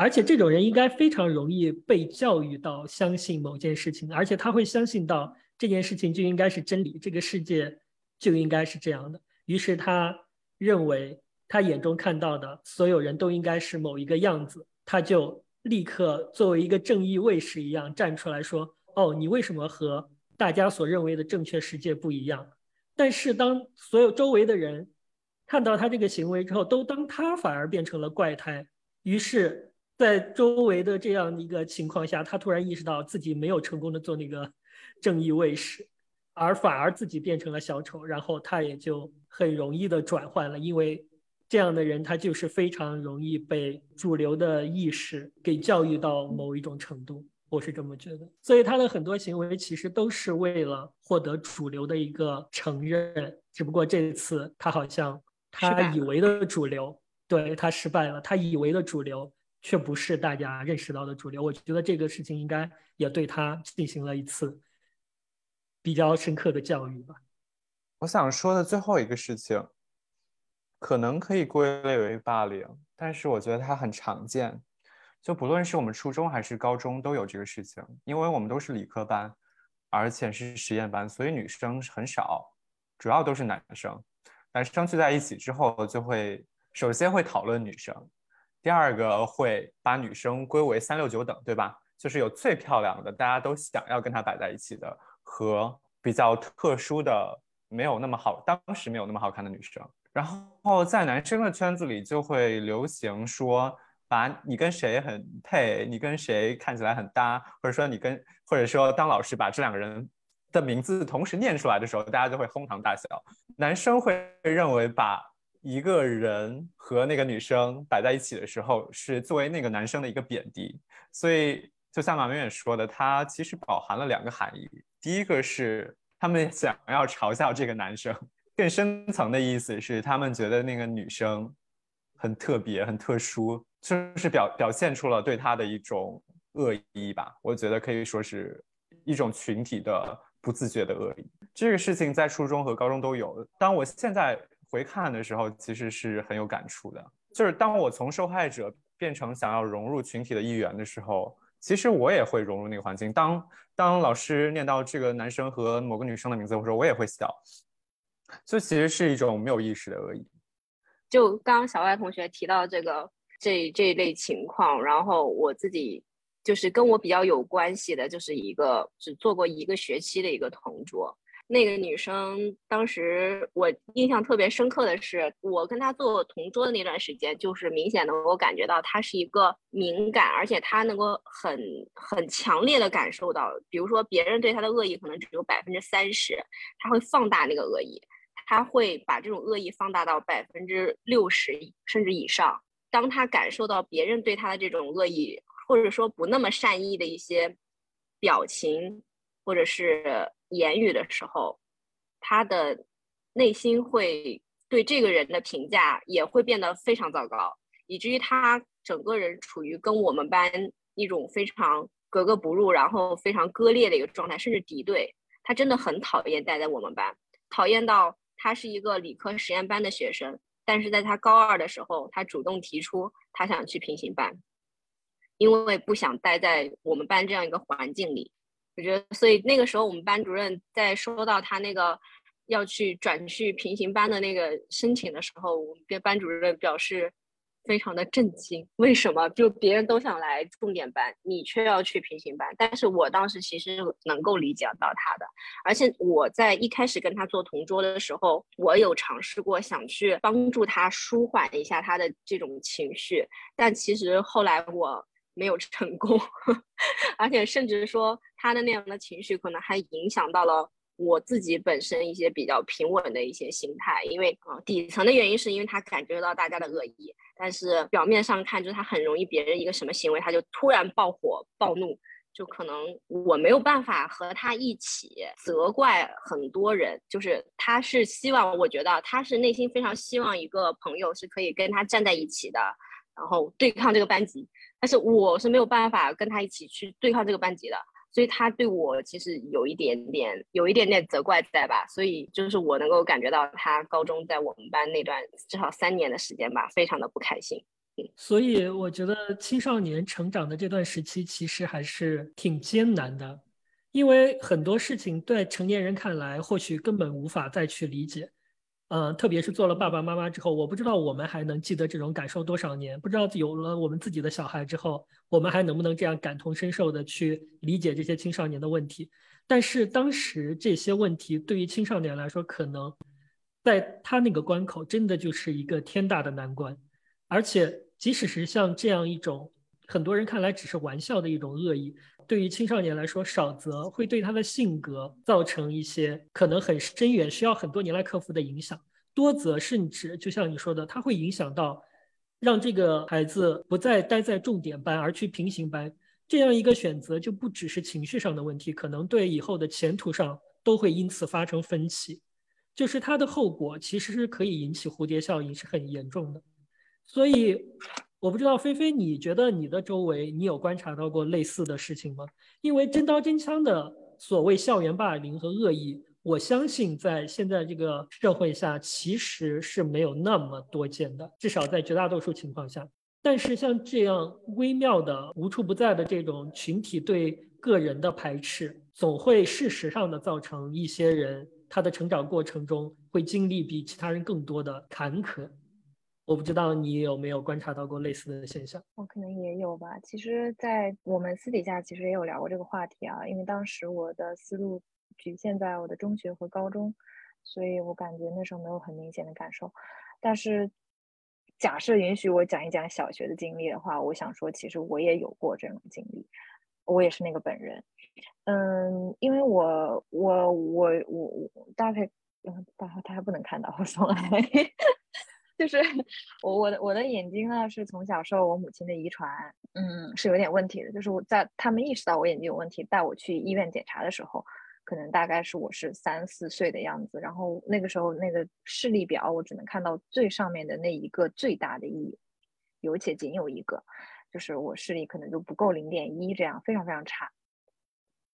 而且这种人应该非常容易被教育到相信某件事情，而且他会相信到这件事情就应该是真理，这个世界就应该是这样的。于是他认为他眼中看到的所有人都应该是某一个样子，他就立刻作为一个正义卫士一样站出来说：“哦，你为什么和大家所认为的正确世界不一样？”但是当所有周围的人看到他这个行为之后，都当他反而变成了怪胎，于是。在周围的这样的一个情况下，他突然意识到自己没有成功的做那个正义卫士，而反而自己变成了小丑，然后他也就很容易的转换了，因为这样的人他就是非常容易被主流的意识给教育到某一种程度，我是这么觉得。所以他的很多行为其实都是为了获得主流的一个承认，只不过这次他好像他以为的主流对他失败了，他以为的主流。却不是大家认识到的主流。我觉得这个事情应该也对他进行了一次比较深刻的教育吧。我想说的最后一个事情，可能可以归类为霸凌，但是我觉得它很常见。就不论是我们初中还是高中都有这个事情，因为我们都是理科班，而且是实验班，所以女生很少。主要都是男生。男生聚在一起之后，就会首先会讨论女生，第二个会把女生归为三六九等，对吧？就是有最漂亮的，大家都想要跟她摆在一起的，和比较特殊的，没有那么好，当时没有那么好看的女生。然后在男生的圈子里，就会流行说，把你跟谁很配，你跟谁看起来很搭，或者说你跟，或者说当老师把这两个人的名字同时念出来的时候，大家就会哄堂大笑。男生会认为把一个人和那个女生摆在一起的时候，是作为那个男生的一个贬低，所以。就像马明远说的，它其实饱含了两个含义。第一个是他们想要嘲笑这个男生，更深层的意思是他们觉得那个女生很特别、很特殊，就是表表现出了对他的一种恶意吧。我觉得可以说是一种群体的不自觉的恶意。这个事情在初中和高中都有。当我现在回看的时候，其实是很有感触的。就是当我从受害者变成想要融入群体的一员的时候。其实我也会融入那个环境。当当老师念到这个男生和某个女生的名字的时候，我也会笑。这其实是一种没有意识的恶意。就刚刚小外同学提到这个这这一类情况，然后我自己就是跟我比较有关系的，就是一个只做过一个学期的一个同桌。那个女生当时我印象特别深刻的是，我跟她做同桌的那段时间，就是明显能够感觉到她是一个敏感，而且她能够很很强烈的感受到，比如说别人对她的恶意可能只有百分之三十，她会放大那个恶意，她会把这种恶意放大到百分之六十甚至以上。当她感受到别人对她的这种恶意，或者说不那么善意的一些表情，或者是。言语的时候，他的内心会对这个人的评价也会变得非常糟糕，以至于他整个人处于跟我们班一种非常格格不入，然后非常割裂的一个状态，甚至敌对。他真的很讨厌待在我们班，讨厌到他是一个理科实验班的学生，但是在他高二的时候，他主动提出他想去平行班，因为不想待在我们班这样一个环境里。我觉得，所以那个时候我们班主任在收到他那个要去转去平行班的那个申请的时候，我们班班主任表示非常的震惊。为什么？就别人都想来重点班，你却要去平行班？但是我当时其实能够理解到他的，而且我在一开始跟他做同桌的时候，我有尝试过想去帮助他舒缓一下他的这种情绪，但其实后来我。没有成功，[LAUGHS] 而且甚至说他的那样的情绪可能还影响到了我自己本身一些比较平稳的一些心态，因为啊底层的原因是因为他感觉到大家的恶意，但是表面上看就是他很容易别人一个什么行为他就突然爆火暴怒，就可能我没有办法和他一起责怪很多人，就是他是希望我觉得他是内心非常希望一个朋友是可以跟他站在一起的，然后对抗这个班级。但是我是没有办法跟他一起去对抗这个班级的，所以他对我其实有一点点有一点点责怪在吧，所以就是我能够感觉到他高中在我们班那段至少三年的时间吧，非常的不开心。所以我觉得青少年成长的这段时期其实还是挺艰难的，因为很多事情对成年人看来或许根本无法再去理解。嗯，特别是做了爸爸妈妈之后，我不知道我们还能记得这种感受多少年。不知道有了我们自己的小孩之后，我们还能不能这样感同身受的去理解这些青少年的问题？但是当时这些问题对于青少年来说，可能在他那个关口真的就是一个天大的难关。而且，即使是像这样一种很多人看来只是玩笑的一种恶意。对于青少年来说，少则会对他的性格造成一些可能很深远、需要很多年来克服的影响；多则甚至就像你说的，它会影响到让这个孩子不再待在重点班而去平行班。这样一个选择就不只是情绪上的问题，可能对以后的前途上都会因此发生分歧。就是它的后果其实是可以引起蝴蝶效应，是很严重的。所以。我不知道菲菲，你觉得你的周围你有观察到过类似的事情吗？因为真刀真枪的所谓校园霸凌和恶意，我相信在现在这个社会下其实是没有那么多见的，至少在绝大多数情况下。但是像这样微妙的、无处不在的这种群体对个人的排斥，总会事实上的造成一些人他的成长过程中会经历比其他人更多的坎坷。我不知道你有没有观察到过类似的现象？我可能也有吧。其实，在我们私底下其实也有聊过这个话题啊。因为当时我的思路局限在我的中学和高中，所以我感觉那时候没有很明显的感受。但是，假设允许我讲一讲小学的经历的话，我想说，其实我也有过这种经历，我也是那个本人。嗯，因为我我我我我大概嗯，大概他还不能看到我送来。就是 [LAUGHS] 我我的我的眼睛呢是从小受我母亲的遗传，嗯，是有点问题的。就是我在他们意识到我眼睛有问题，带我去医院检查的时候，可能大概是我是三四岁的样子。然后那个时候那个视力表我只能看到最上面的那一个最大的一，有且仅有一个，就是我视力可能就不够零点一这样，非常非常差。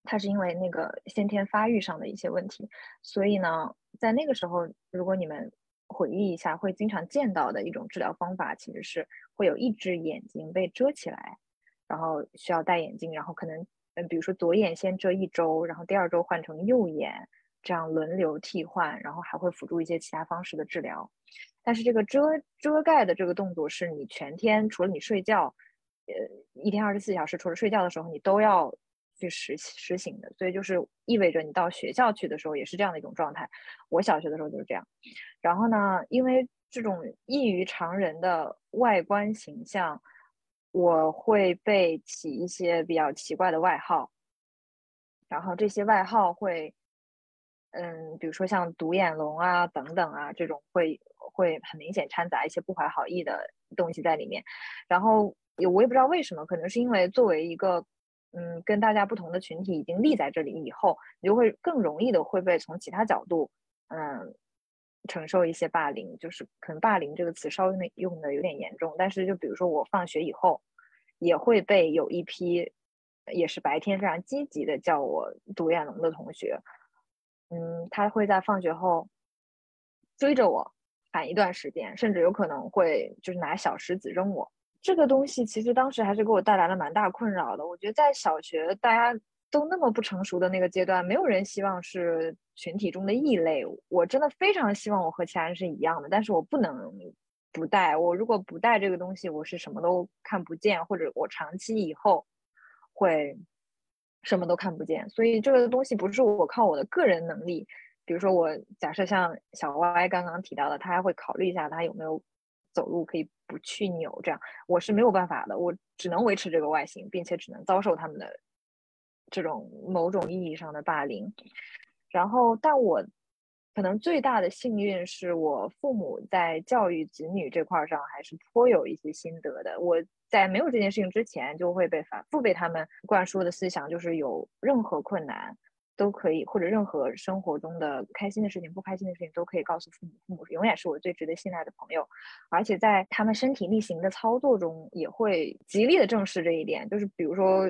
它是因为那个先天发育上的一些问题，所以呢，在那个时候如果你们。回忆一下，会经常见到的一种治疗方法，其实是会有一只眼睛被遮起来，然后需要戴眼镜，然后可能，嗯，比如说左眼先遮一周，然后第二周换成右眼，这样轮流替换，然后还会辅助一些其他方式的治疗。但是这个遮遮盖的这个动作，是你全天除了你睡觉，呃，一天二十四小时除了睡觉的时候，你都要。去实实行的，所以就是意味着你到学校去的时候也是这样的一种状态。我小学的时候就是这样，然后呢，因为这种异于常人的外观形象，我会被起一些比较奇怪的外号，然后这些外号会，嗯，比如说像独眼龙啊等等啊这种，会会很明显掺杂一些不怀好意的东西在里面。然后也我也不知道为什么，可能是因为作为一个。嗯，跟大家不同的群体已经立在这里以后，你就会更容易的会被从其他角度，嗯，承受一些霸凌。就是可能“霸凌”这个词稍微用的有点严重，但是就比如说我放学以后，也会被有一批也是白天非常积极的叫我“独眼龙”的同学，嗯，他会在放学后追着我喊一段时间，甚至有可能会就是拿小石子扔我。这个东西其实当时还是给我带来了蛮大困扰的。我觉得在小学大家都那么不成熟的那个阶段，没有人希望是群体中的异类。我真的非常希望我和其他人是一样的，但是我不能不带。我如果不带这个东西，我是什么都看不见，或者我长期以后会什么都看不见。所以这个东西不是我靠我的个人能力。比如说我假设像小歪刚刚提到的，他还会考虑一下他有没有。走路可以不去扭，这样我是没有办法的，我只能维持这个外形，并且只能遭受他们的这种某种意义上的霸凌。然后，但我可能最大的幸运是我父母在教育子女这块上还是颇有一些心得的。我在没有这件事情之前，就会被反复被他们灌输的思想，就是有任何困难。都可以，或者任何生活中的开心的事情、不开心的事情，都可以告诉父母。父母永远是我最值得信赖的朋友，而且在他们身体力行的操作中，也会极力的正视这一点。就是比如说，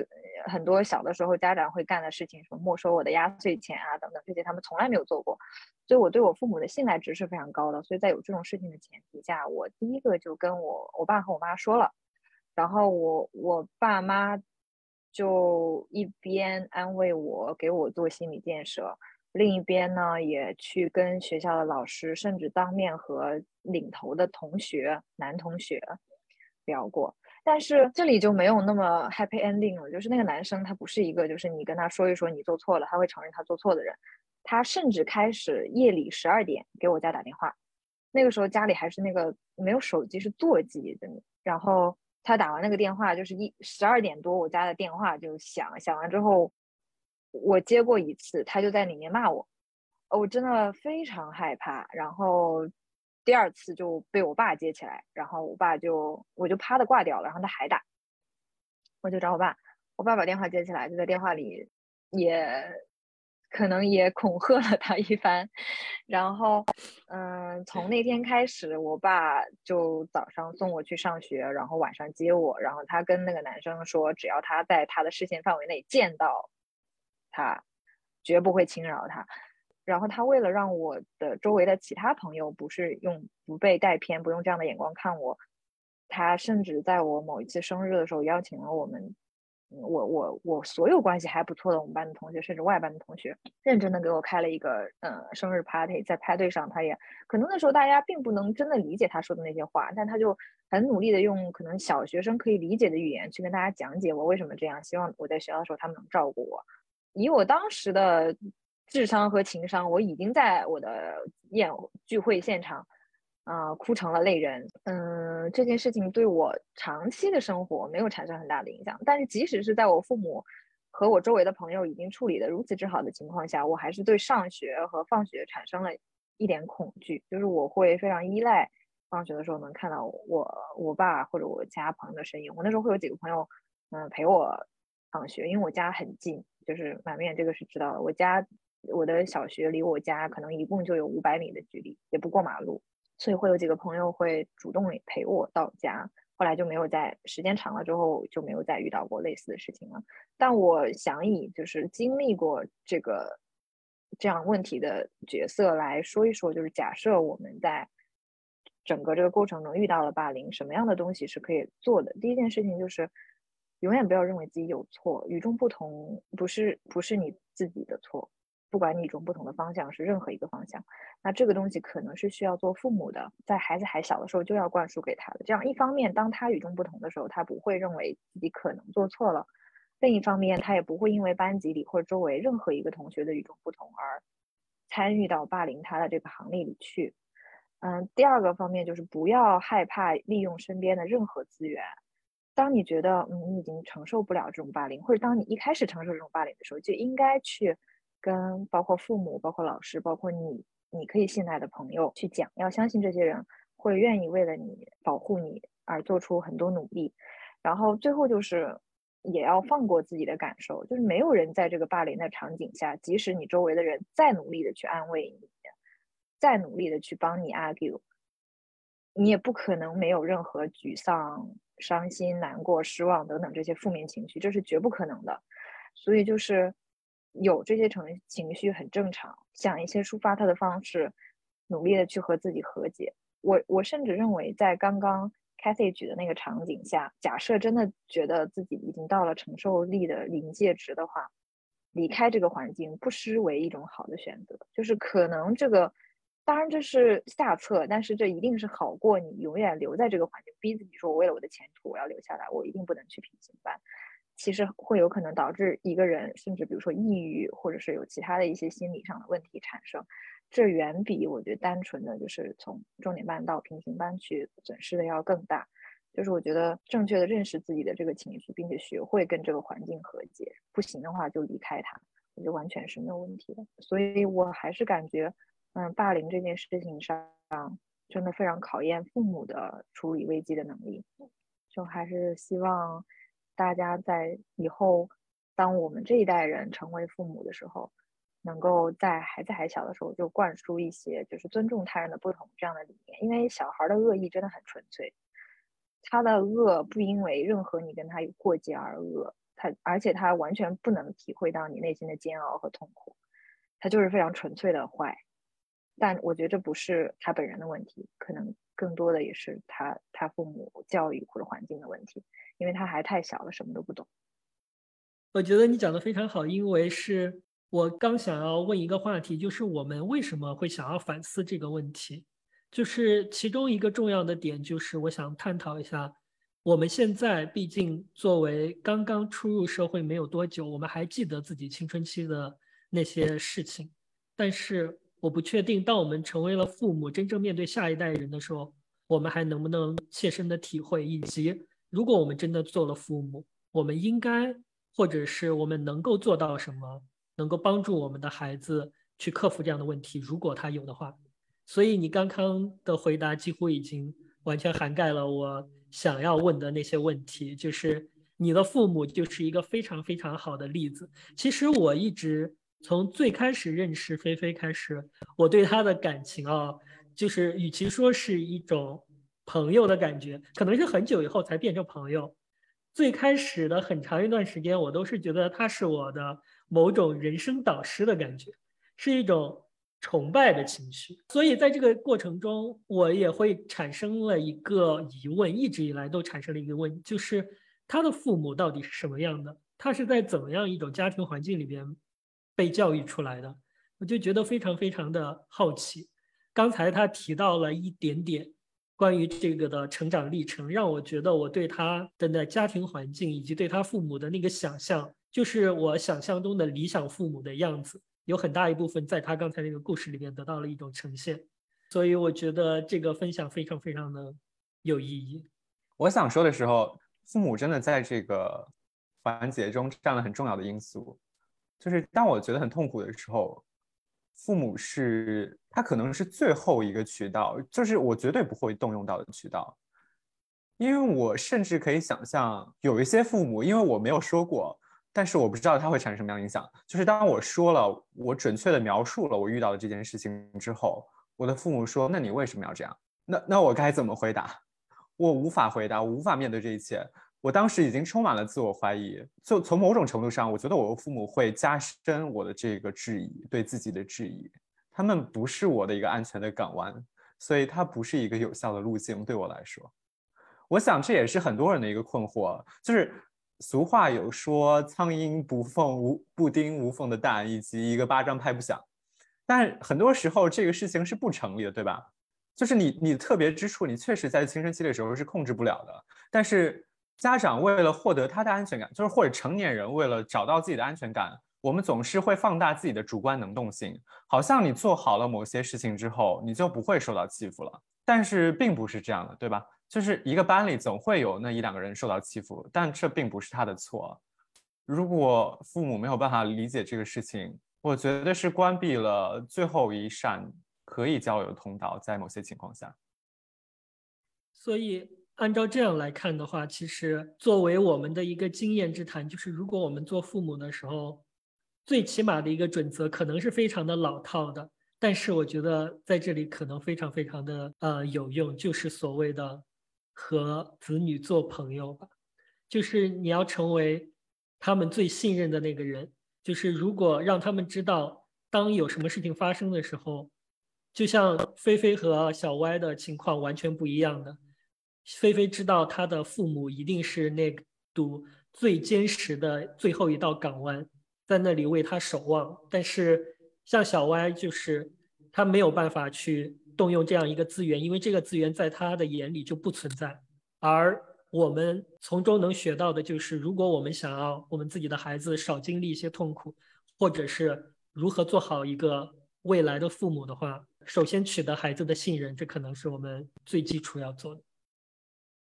很多小的时候家长会干的事情，什么没收我的压岁钱啊等等，这些他们从来没有做过。所以我对我父母的信赖值是非常高的。所以在有这种事情的前提下，我第一个就跟我我爸和我妈说了，然后我我爸妈。就一边安慰我，给我做心理建设，另一边呢，也去跟学校的老师，甚至当面和领头的同学男同学聊过。但是这里就没有那么 happy ending 了，就是那个男生他不是一个，就是你跟他说一说你做错了，他会承认他做错的人。他甚至开始夜里十二点给我家打电话，那个时候家里还是那个没有手机，是座机的，然后。他打完那个电话，就是一十二点多，我家的电话就响。响完之后，我接过一次，他就在里面骂我，我真的非常害怕。然后第二次就被我爸接起来，然后我爸就我就啪的挂掉了，然后他还打，我就找我爸，我爸把电话接起来，就在电话里也。可能也恐吓了他一番，然后，嗯，从那天开始，我爸就早上送我去上学，然后晚上接我，然后他跟那个男生说，只要他在他的视线范围内见到他，绝不会轻扰他。然后他为了让我的周围的其他朋友不是用不被带偏，不用这样的眼光看我，他甚至在我某一次生日的时候邀请了我们。我我我所有关系还不错的我们班的同学，甚至外班的同学，认真的给我开了一个嗯生日 party，在派对上，他也可能那时候大家并不能真的理解他说的那些话，但他就很努力的用可能小学生可以理解的语言去跟大家讲解我为什么这样，希望我在学校的时候他们能照顾我。以我当时的智商和情商，我已经在我的宴聚会现场。啊，哭成了泪人。嗯，这件事情对我长期的生活没有产生很大的影响。但是，即使是在我父母和我周围的朋友已经处理的如此之好的情况下，我还是对上学和放学产生了一点恐惧。就是我会非常依赖放学的时候能看到我我爸或者我家朋友的身影。我那时候会有几个朋友，嗯，陪我放学，因为我家很近，就是满面这个是知道的。我家我的小学离我家可能一共就有五百米的距离，也不过马路。所以会有几个朋友会主动陪我到家，后来就没有在时间长了之后就没有再遇到过类似的事情了。但我想以就是经历过这个这样问题的角色来说一说，就是假设我们在整个这个过程中遇到了霸凌，什么样的东西是可以做的？第一件事情就是永远不要认为自己有错，与众不同不是不是你自己的错。不管你与众不同的方向是任何一个方向，那这个东西可能是需要做父母的，在孩子还小的时候就要灌输给他的。这样一方面，当他与众不同的时候，他不会认为自己可能做错了；另一方面，他也不会因为班级里或者周围任何一个同学的与众不同而参与到霸凌他的这个行列里去。嗯，第二个方面就是不要害怕利用身边的任何资源。当你觉得嗯你已经承受不了这种霸凌，或者当你一开始承受这种霸凌的时候，就应该去。跟包括父母、包括老师、包括你，你可以信赖的朋友去讲，要相信这些人会愿意为了你保护你而做出很多努力。然后最后就是也要放过自己的感受，就是没有人在这个霸凌的场景下，即使你周围的人再努力的去安慰你，再努力的去帮你 argue，你也不可能没有任何沮丧、伤心、难过、失望等等这些负面情绪，这是绝不可能的。所以就是。有这些成情绪很正常，想一些抒发他的方式，努力的去和自己和解。我我甚至认为，在刚刚 Cathy 举的那个场景下，假设真的觉得自己已经到了承受力的临界值的话，离开这个环境不失为一种好的选择。就是可能这个，当然这是下策，但是这一定是好过你永远留在这个环境，逼自己说，我为了我的前途，我要留下来，我一定不能去平行班。其实会有可能导致一个人，甚至比如说抑郁，或者是有其他的一些心理上的问题产生。这远比我觉得单纯的就是从重点班到平行班去损失的要更大。就是我觉得正确的认识自己的这个情绪，并且学会跟这个环境和解，不行的话就离开它，我觉得完全是没有问题的。所以我还是感觉，嗯，霸凌这件事情上真的非常考验父母的处理危机的能力。就还是希望。大家在以后，当我们这一代人成为父母的时候，能够在孩子还小的时候就灌输一些就是尊重他人的不同这样的理念，因为小孩的恶意真的很纯粹，他的恶不因为任何你跟他有过节而恶，他而且他完全不能体会到你内心的煎熬和痛苦，他就是非常纯粹的坏。但我觉得这不是他本人的问题，可能更多的也是他他父母教育或者环境的问题。因为他还太小了，什么都不懂。我觉得你讲的非常好，因为是我刚想要问一个话题，就是我们为什么会想要反思这个问题？就是其中一个重要的点，就是我想探讨一下，我们现在毕竟作为刚刚初入社会没有多久，我们还记得自己青春期的那些事情，但是我不确定，当我们成为了父母，真正面对下一代人的时候，我们还能不能切身的体会，以及。如果我们真的做了父母，我们应该，或者是我们能够做到什么，能够帮助我们的孩子去克服这样的问题？如果他有的话，所以你刚刚的回答几乎已经完全涵盖了我想要问的那些问题。就是你的父母就是一个非常非常好的例子。其实我一直从最开始认识菲菲开始，我对她的感情啊，就是与其说是一种。朋友的感觉，可能是很久以后才变成朋友。最开始的很长一段时间，我都是觉得她是我的某种人生导师的感觉，是一种崇拜的情绪。所以在这个过程中，我也会产生了一个疑问，一直以来都产生了一个问，就是他的父母到底是什么样的？他是在怎么样一种家庭环境里边被教育出来的？我就觉得非常非常的好奇。刚才他提到了一点点关于这个的成长历程，让我觉得我对他的那家庭环境以及对他父母的那个想象，就是我想象中的理想父母的样子，有很大一部分在他刚才那个故事里面得到了一种呈现。所以我觉得这个分享非常非常的有意义。我想说的时候，父母真的在这个环节中占了很重要的因素。就是当我觉得很痛苦的时候，父母是他可能是最后一个渠道，就是我绝对不会动用到的渠道。因为我甚至可以想象，有一些父母，因为我没有说过，但是我不知道他会产生什么样影响。就是当我说了，我准确的描述了我遇到的这件事情之后。我的父母说：“那你为什么要这样？那那我该怎么回答？[LAUGHS] 我无法回答，我无法面对这一切。我当时已经充满了自我怀疑。就从某种程度上，我觉得我的父母会加深我的这个质疑，对自己的质疑。他们不是我的一个安全的港湾，所以它不是一个有效的路径。对我来说，我想这也是很多人的一个困惑。就是俗话有说：‘苍蝇不缝无不叮无缝的蛋’，以及一个巴掌拍不响。”但很多时候这个事情是不成立的，对吧？就是你你特别之处，你确实在青春期的时候是控制不了的。但是家长为了获得他的安全感，就是或者成年人为了找到自己的安全感，我们总是会放大自己的主观能动性，好像你做好了某些事情之后，你就不会受到欺负了。但是并不是这样的，对吧？就是一个班里总会有那一两个人受到欺负，但这并不是他的错。如果父母没有办法理解这个事情，我觉得是关闭了最后一扇可以交流的通道，在某些情况下。所以，按照这样来看的话，其实作为我们的一个经验之谈，就是如果我们做父母的时候，最起码的一个准则可能是非常的老套的，但是我觉得在这里可能非常非常的呃有用，就是所谓的和子女做朋友吧，就是你要成为他们最信任的那个人。就是如果让他们知道，当有什么事情发生的时候，就像菲菲和小歪的情况完全不一样的。菲菲知道她的父母一定是那堵最坚实的最后一道港湾，在那里为她守望。但是像小歪，就是他没有办法去动用这样一个资源，因为这个资源在他的眼里就不存在。而我们从中能学到的就是，如果我们想要我们自己的孩子少经历一些痛苦，或者是如何做好一个未来的父母的话，首先取得孩子的信任，这可能是我们最基础要做的。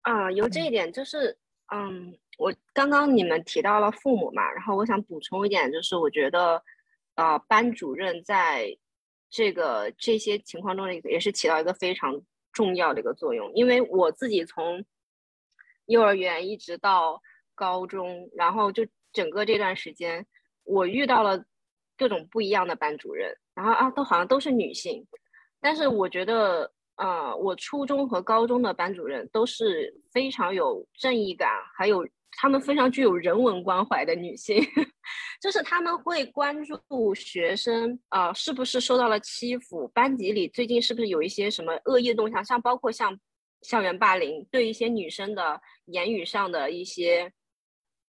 啊，有这一点就是，嗯，我刚刚你们提到了父母嘛，然后我想补充一点，就是我觉得，啊，班主任在这个这些情况中也是起到一个非常重要的一个作用，因为我自己从幼儿园一直到高中，然后就整个这段时间，我遇到了各种不一样的班主任，然后啊，都好像都是女性，但是我觉得，呃，我初中和高中的班主任都是非常有正义感，还有他们非常具有人文关怀的女性，[LAUGHS] 就是他们会关注学生啊是不是受到了欺负，班级里最近是不是有一些什么恶意的动向，像包括像。校园霸凌对一些女生的言语上的一些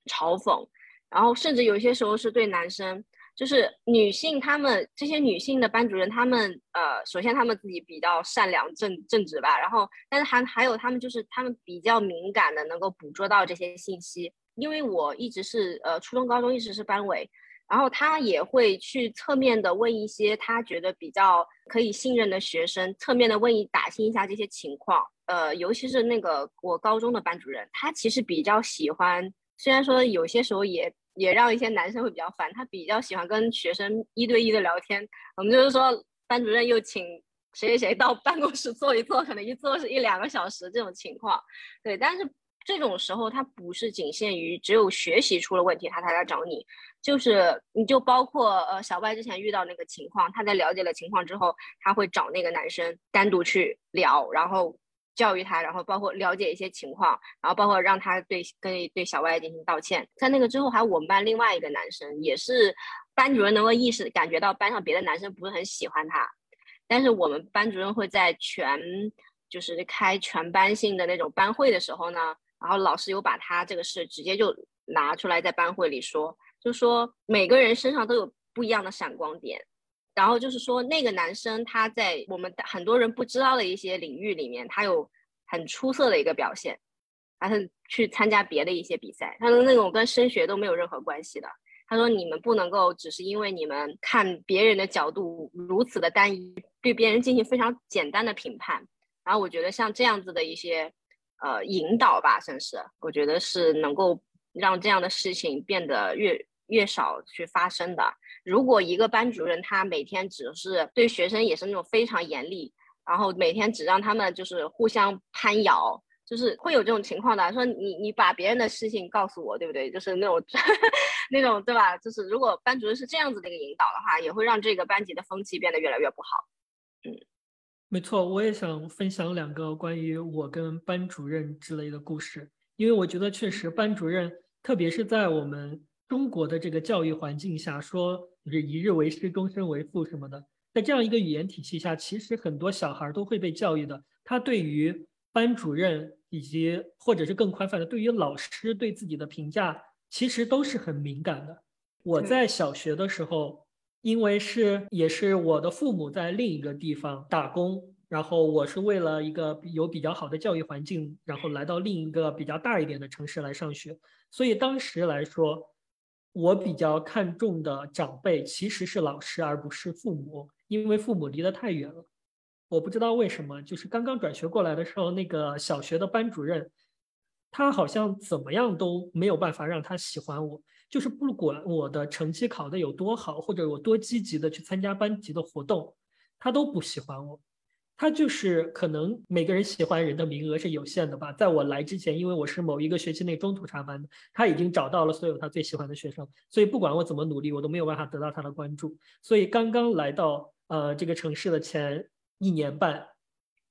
嘲讽，然后甚至有些时候是对男生，就是女性，她们这些女性的班主任，她们呃，首先她们自己比较善良正正直吧，然后但是还还有她们就是她们比较敏感的，能够捕捉到这些信息。因为我一直是呃初中高中一直是班委，然后他也会去侧面的问一些他觉得比较可以信任的学生，侧面的问一打听一下这些情况。呃，尤其是那个我高中的班主任，他其实比较喜欢，虽然说有些时候也也让一些男生会比较烦，他比较喜欢跟学生一对一的聊天。我们就是说，班主任又请谁谁谁到办公室坐一坐，可能一坐是一两个小时这种情况。对，但是这种时候他不是仅限于只有学习出了问题他才来找你，就是你就包括呃小外之前遇到那个情况，他在了解了情况之后，他会找那个男生单独去聊，然后。教育他，然后包括了解一些情况，然后包括让他对跟对小歪进行道歉。在那个之后，还有我们班另外一个男生，也是班主任能够意识感觉到班上别的男生不是很喜欢他，但是我们班主任会在全就是开全班性的那种班会的时候呢，然后老师有把他这个事直接就拿出来在班会里说，就说每个人身上都有不一样的闪光点，然后就是说那个男生他在我们很多人不知道的一些领域里面，他有很出色的一个表现，他是去参加别的一些比赛，他的那种跟升学都没有任何关系的。他说你们不能够只是因为你们看别人的角度如此的单一，对别人进行非常简单的评判。然后我觉得像这样子的一些。呃，引导吧，算是我觉得是能够让这样的事情变得越越少去发生的。如果一个班主任他每天只是对学生也是那种非常严厉，然后每天只让他们就是互相攀咬，就是会有这种情况的。说你你把别人的事情告诉我，对不对？就是那种 [LAUGHS] 那种对吧？就是如果班主任是这样子的一个引导的话，也会让这个班级的风气变得越来越不好。嗯。没错，我也想分享两个关于我跟班主任之类的故事，因为我觉得确实班主任，特别是在我们中国的这个教育环境下，说就是一日为师，终身为父什么的，在这样一个语言体系下，其实很多小孩都会被教育的，他对于班主任以及或者是更宽泛的，对于老师对自己的评价，其实都是很敏感的。我在小学的时候。因为是也是我的父母在另一个地方打工，然后我是为了一个有比较好的教育环境，然后来到另一个比较大一点的城市来上学。所以当时来说，我比较看重的长辈其实是老师，而不是父母，因为父母离得太远了。我不知道为什么，就是刚刚转学过来的时候，那个小学的班主任，他好像怎么样都没有办法让他喜欢我。就是不管我的成绩考得有多好，或者我多积极的去参加班级的活动，他都不喜欢我。他就是可能每个人喜欢人的名额是有限的吧。在我来之前，因为我是某一个学期内中途插班的，他已经找到了所有他最喜欢的学生，所以不管我怎么努力，我都没有办法得到他的关注。所以刚刚来到呃这个城市的前一年半，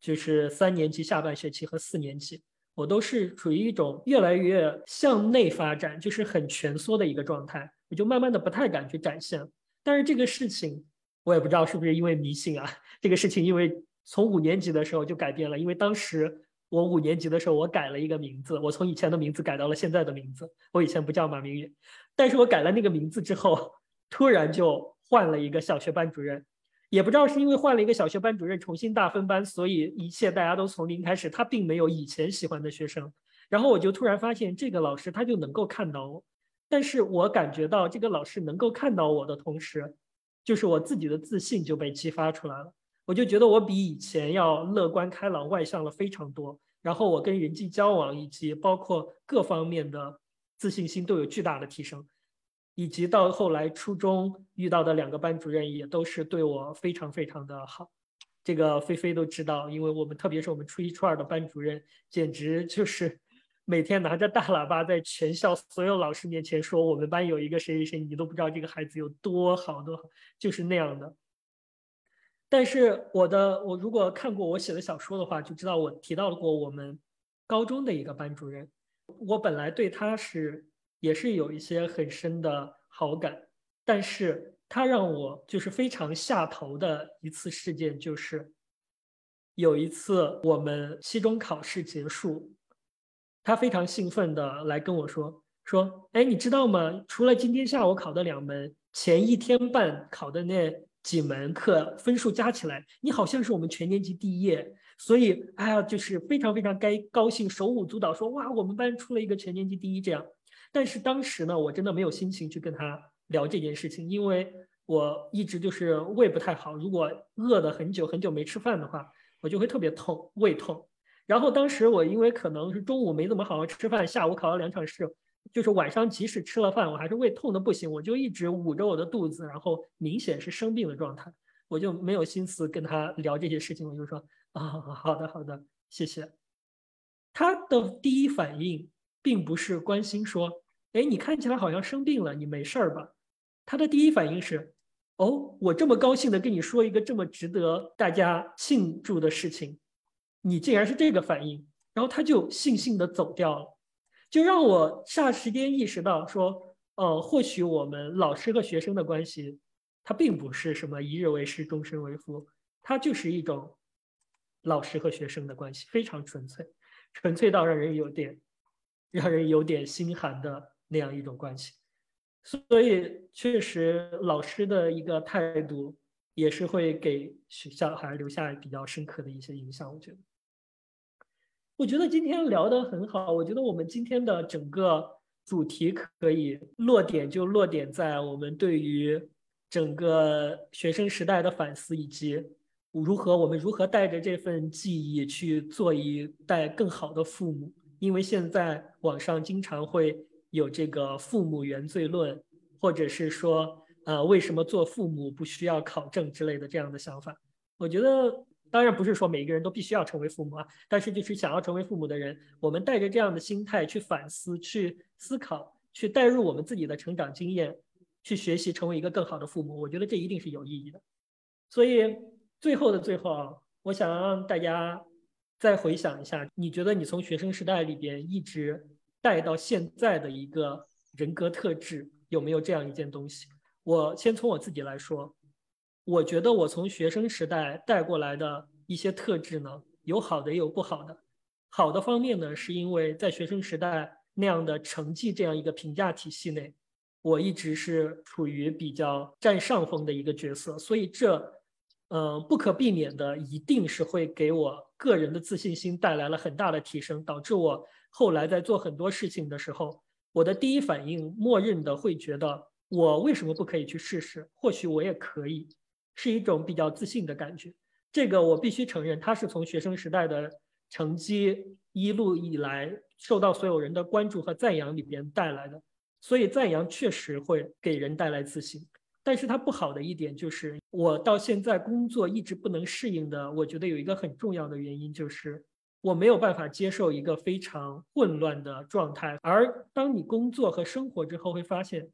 就是三年级下半学期和四年级。我都是处于一种越来越向内发展，就是很蜷缩的一个状态，我就慢慢的不太敢去展现。但是这个事情，我也不知道是不是因为迷信啊。这个事情因为从五年级的时候就改变了，因为当时我五年级的时候我改了一个名字，我从以前的名字改到了现在的名字。我以前不叫马明远，但是我改了那个名字之后，突然就换了一个小学班主任。也不知道是因为换了一个小学班主任，重新大分班，所以一切大家都从零开始。他并没有以前喜欢的学生，然后我就突然发现这个老师他就能够看到我，但是我感觉到这个老师能够看到我的同时，就是我自己的自信就被激发出来了。我就觉得我比以前要乐观开朗、外向了非常多，然后我跟人际交往以及包括各方面的自信心都有巨大的提升。以及到后来初中遇到的两个班主任也都是对我非常非常的好，这个菲菲都知道，因为我们特别是我们初一初二的班主任，简直就是 [LAUGHS] 每天拿着大喇叭在全校所有老师面前说我们班有一个谁谁谁，你都不知道这个孩子有多好多好，就是那样的。但是我的我如果看过我写的小说的话，就知道我提到过我们高中的一个班主任，我本来对他是。也是有一些很深的好感，但是他让我就是非常下头的一次事件，就是有一次我们期中考试结束，他非常兴奋的来跟我说说，哎，你知道吗？除了今天下午考的两门，前一天半考的那几门课分数加起来，你好像是我们全年级第一，所以哎呀，就是非常非常该高兴，手舞足蹈说，哇，我们班出了一个全年级第一，这样。但是当时呢，我真的没有心情去跟他聊这件事情，因为我一直就是胃不太好，如果饿的很久很久没吃饭的话，我就会特别痛，胃痛。然后当时我因为可能是中午没怎么好好吃饭，下午考了两场试，就是晚上即使吃了饭，我还是胃痛的不行，我就一直捂着我的肚子，然后明显是生病的状态，我就没有心思跟他聊这些事情，我就说啊，好的好的，谢谢。他的第一反应并不是关心说。哎，你看起来好像生病了，你没事儿吧？他的第一反应是，哦，我这么高兴的跟你说一个这么值得大家庆祝的事情，你竟然是这个反应，然后他就悻悻的走掉了，就让我霎时间意识到说，呃，或许我们老师和学生的关系，它并不是什么一日为师，终身为父，它就是一种老师和学生的关系，非常纯粹，纯粹到让人有点，让人有点心寒的。那样一种关系。所以，确实老师的一个态度也是会给小孩留下比较深刻的一些影响。我觉得，我觉得今天聊得很好。我觉得我们今天的整个主题可以落点就落点在我们对于整个学生时代的反思以及。如何？我们如何带着这份记忆去做一代更好的父母？因为现在网上经常会有这个“父母原罪论”，或者是说，呃，为什么做父母不需要考证之类的这样的想法。我觉得，当然不是说每一个人都必须要成为父母啊，但是就是想要成为父母的人，我们带着这样的心态去反思、去思考、去带入我们自己的成长经验，去学习成为一个更好的父母。我觉得这一定是有意义的。所以。最后的最后啊，我想让大家再回想一下，你觉得你从学生时代里边一直带到现在的一个人格特质有没有这样一件东西？我先从我自己来说，我觉得我从学生时代带过来的一些特质呢，有好的也有不好的。好的方面呢，是因为在学生时代那样的成绩这样一个评价体系内，我一直是处于比较占上风的一个角色，所以这。嗯，不可避免的，一定是会给我个人的自信心带来了很大的提升，导致我后来在做很多事情的时候，我的第一反应默认的会觉得，我为什么不可以去试试？或许我也可以，是一种比较自信的感觉。这个我必须承认，它是从学生时代的成绩一路以来受到所有人的关注和赞扬里边带来的，所以赞扬确实会给人带来自信。但是它不好的一点就是，我到现在工作一直不能适应的。我觉得有一个很重要的原因就是，我没有办法接受一个非常混乱的状态。而当你工作和生活之后，会发现，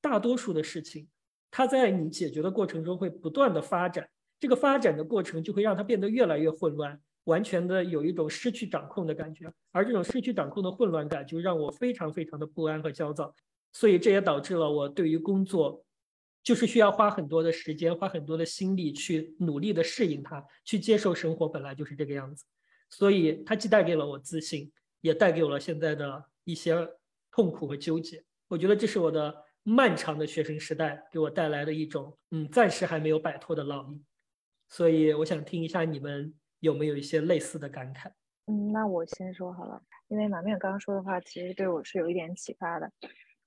大多数的事情，它在你解决的过程中会不断的发展。这个发展的过程就会让它变得越来越混乱，完全的有一种失去掌控的感觉。而这种失去掌控的混乱感，就让我非常非常的不安和焦躁。所以这也导致了我对于工作。就是需要花很多的时间，花很多的心力去努力的适应它，去接受生活本来就是这个样子。所以它既带给了我自信，也带给我了现在的一些痛苦和纠结。我觉得这是我的漫长的学生时代给我带来的一种，嗯，暂时还没有摆脱的烙印。所以我想听一下你们有没有一些类似的感慨。嗯，那我先说好了，因为马面刚刚说的话其实对我是有一点启发的。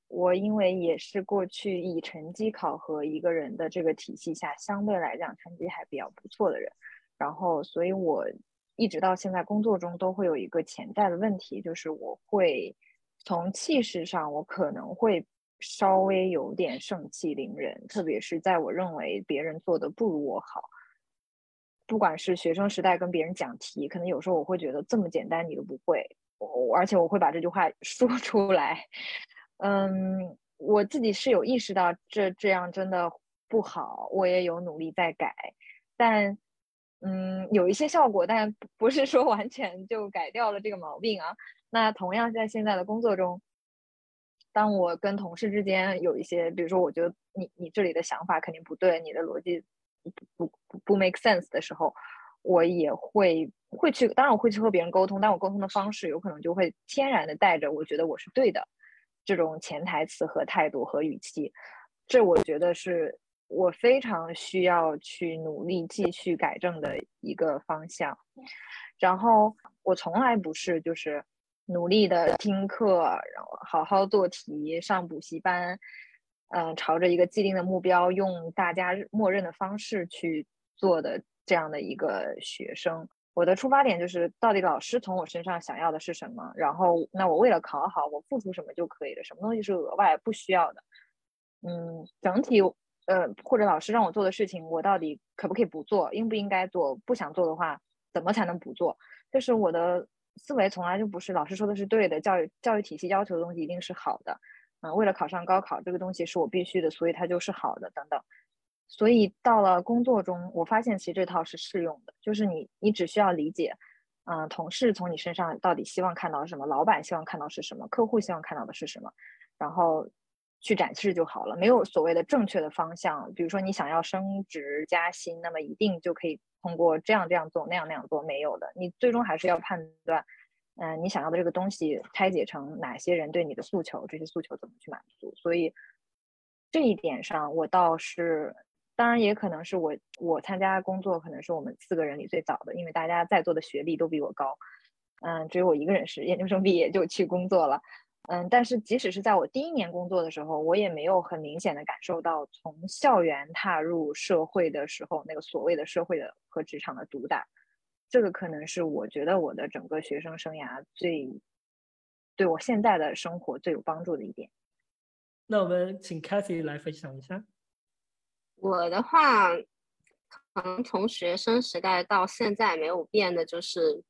我因为也是过去以成绩考核一个人的这个体系下，相对来讲成绩还比较不错的人，然后所以我一直到现在工作中都会有一个潜在的问题，就是我会从气势上，我可能会稍微有点盛气凌人，特别是在我认为别人做的不如我好，不管是学生时代跟别人讲题，可能有时候我会觉得这么简单你都不会，我而且我会把这句话 [LAUGHS] 说出来。嗯，我自己是有意识到这这样真的不好，我也有努力在改，但嗯，有一些效果，但不是说完全就改掉了这个毛病啊。那同样在现在的工作中，当我跟同事之间有一些，比如说我觉得你你这里的想法肯定不对，你的逻辑不不不 make sense 的时候，我也会会去，当然我会去和别人沟通，但我沟通的方式有可能就会天然的带着我觉得我是对的。这种潜台词和态度和语气，这我觉得是我非常需要去努力继续改正的一个方向。然后我从来不是就是努力的听课，然后好好做题、上补习班，嗯，朝着一个既定的目标，用大家默认的方式去做的这样的一个学生。我的出发点就是，到底老师从我身上想要的是什么？然后，那我为了考好，我付出什么就可以了？什么东西是额外不需要的？嗯，整体，呃，或者老师让我做的事情，我到底可不可以不做？应不应该做？不想做的话，怎么才能不做？就是我的思维从来就不是老师说的是对的，教育教育体系要求的东西一定是好的。嗯，为了考上高考，这个东西是我必须的，所以它就是好的，等等。所以到了工作中，我发现其实这套是适用的，就是你你只需要理解，嗯，同事从你身上到底希望看到什么，老板希望看到是什么，客户希望看到的是什么，然后去展示就好了。没有所谓的正确的方向，比如说你想要升职加薪，那么一定就可以通过这样这样做，那样那样做，没有的。你最终还是要判断，嗯，你想要的这个东西拆解成哪些人对你的诉求，这些诉求怎么去满足？所以这一点上，我倒是，当然也可能是我我参加工作，可能是我们四个人里最早的，因为大家在座的学历都比我高，嗯，只有我一个人是研究生毕业就去工作了，嗯，但是即使是在我第一年工作的时候，我也没有很明显的感受到从校园踏入社会的时候那个所谓的社会的和职场的毒打。这个可能是我觉得我的整个学生生涯最对我现在的生活最有帮助的一点。那我们请 Cathy 来分享一下。我的话，可能从学生时代到现在没有变的，就是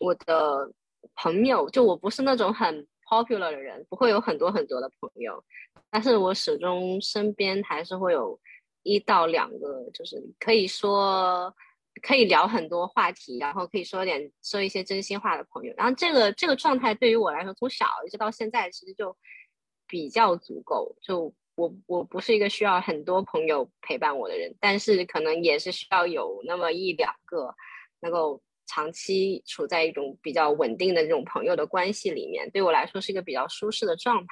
我的朋友。就我不是那种很 popular 的人，不会有很多很多的朋友，但是我始终身边还是会有一到两个，就是可以说。可以聊很多话题，然后可以说点说一些真心话的朋友，然后这个这个状态对于我来说，从小一直到现在，其实就比较足够。就我我不是一个需要很多朋友陪伴我的人，但是可能也是需要有那么一两个能够长期处在一种比较稳定的这种朋友的关系里面，对我来说是一个比较舒适的状态。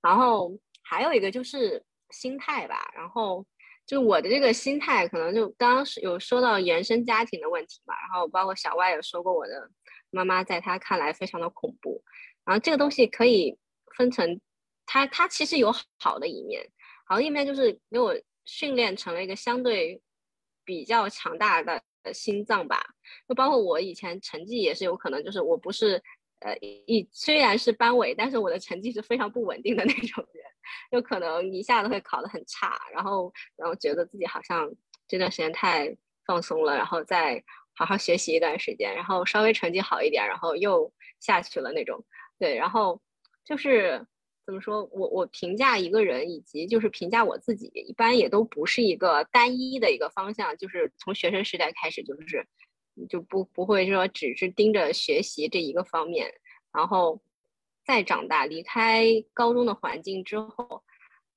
然后还有一个就是心态吧，然后。就我的这个心态，可能就刚刚有说到原生家庭的问题嘛，然后包括小外有说过我的妈妈在他看来非常的恐怖，然后这个东西可以分成，他他其实有好的一面，好的一面就是给我训练成了一个相对比较强大的心脏吧，就包括我以前成绩也是有可能就是我不是呃一虽然是班委，但是我的成绩是非常不稳定的那种人。有可能一下子会考得很差，然后然后觉得自己好像这段时间太放松了，然后再好好学习一段时间，然后稍微成绩好一点，然后又下去了那种。对，然后就是怎么说我我评价一个人，以及就是评价我自己，一般也都不是一个单一的一个方向，就是从学生时代开始就是就不不会说只是盯着学习这一个方面，然后。再长大，离开高中的环境之后，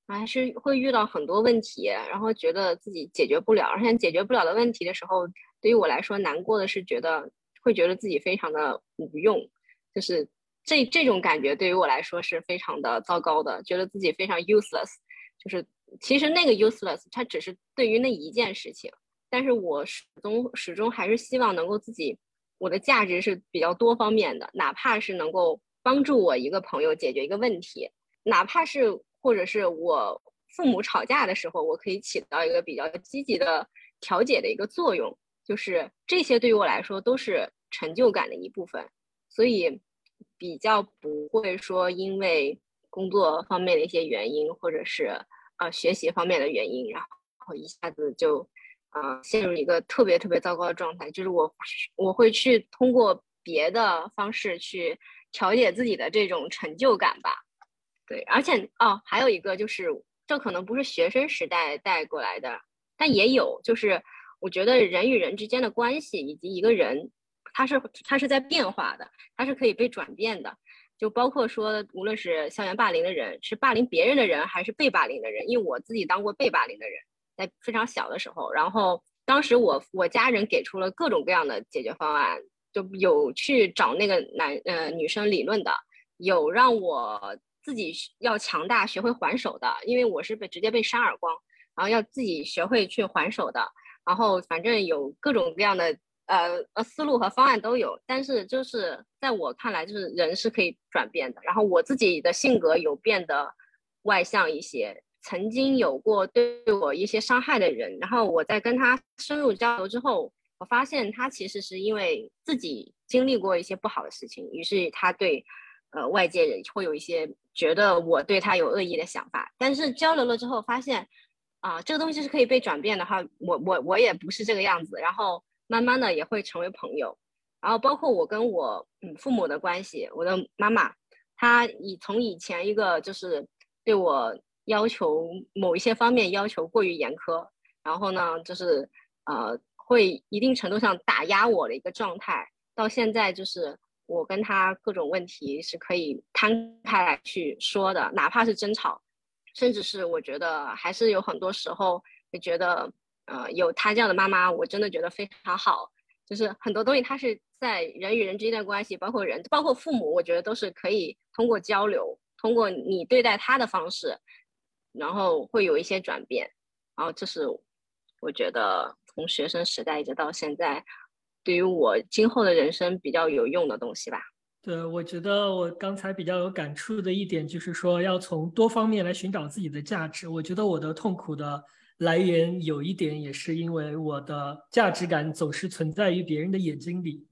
还是会遇到很多问题，然后觉得自己解决不了，而且解决不了的问题的时候，对于我来说，难过的是觉得会觉得自己非常的无用，就是这这种感觉对于我来说是非常的糟糕的，觉得自己非常 useless。就是其实那个 useless 它只是对于那一件事情，但是我始终始终还是希望能够自己我的价值是比较多方面的，哪怕是能够。帮助我一个朋友解决一个问题，哪怕是或者是我父母吵架的时候，我可以起到一个比较积极的调解的一个作用，就是这些对于我来说都是成就感的一部分，所以比较不会说因为工作方面的一些原因，或者是呃学习方面的原因，然后一下子就呃陷入一个特别特别糟糕的状态，就是我我会去通过别的方式去。调节自己的这种成就感吧，对，而且哦，还有一个就是，这可能不是学生时代带过来的，但也有，就是我觉得人与人之间的关系，以及一个人，它是它是在变化的，它是可以被转变的，就包括说，无论是校园霸凌的人，是霸凌别人的人，还是被霸凌的人，因为我自己当过被霸凌的人，在非常小的时候，然后当时我我家人给出了各种各样的解决方案。就有去找那个男呃女生理论的，有让我自己要强大学会还手的，因为我是被直接被扇耳光，然后要自己学会去还手的，然后反正有各种各样的呃呃思路和方案都有，但是就是在我看来，就是人是可以转变的，然后我自己的性格有变得外向一些，曾经有过对我一些伤害的人，然后我在跟他深入交流之后。我发现他其实是因为自己经历过一些不好的事情，于是他对，呃，外界人会有一些觉得我对他有恶意的想法。但是交流了之后，发现，啊，这个东西是可以被转变的哈，我我我也不是这个样子。然后慢慢的也会成为朋友。然后包括我跟我嗯父母的关系，我的妈妈，她以从以前一个就是对我要求某一些方面要求过于严苛，然后呢就是呃。会一定程度上打压我的一个状态，到现在就是我跟他各种问题是可以摊开来去说的，哪怕是争吵，甚至是我觉得还是有很多时候会觉得，呃，有他这样的妈妈，我真的觉得非常好。就是很多东西他是在人与人之间的关系，包括人，包括父母，我觉得都是可以通过交流，通过你对待他的方式，然后会有一些转变。然后这是我觉得从学生时代一直到现在，对于我今后的人生比较有用的东西吧。对，我觉得我刚才比较有感触的一点就是说，要从多方面来寻找自己的价值。我觉得我的痛苦的。来源有一点也是因为我的价值感总是存在于别人的眼睛里，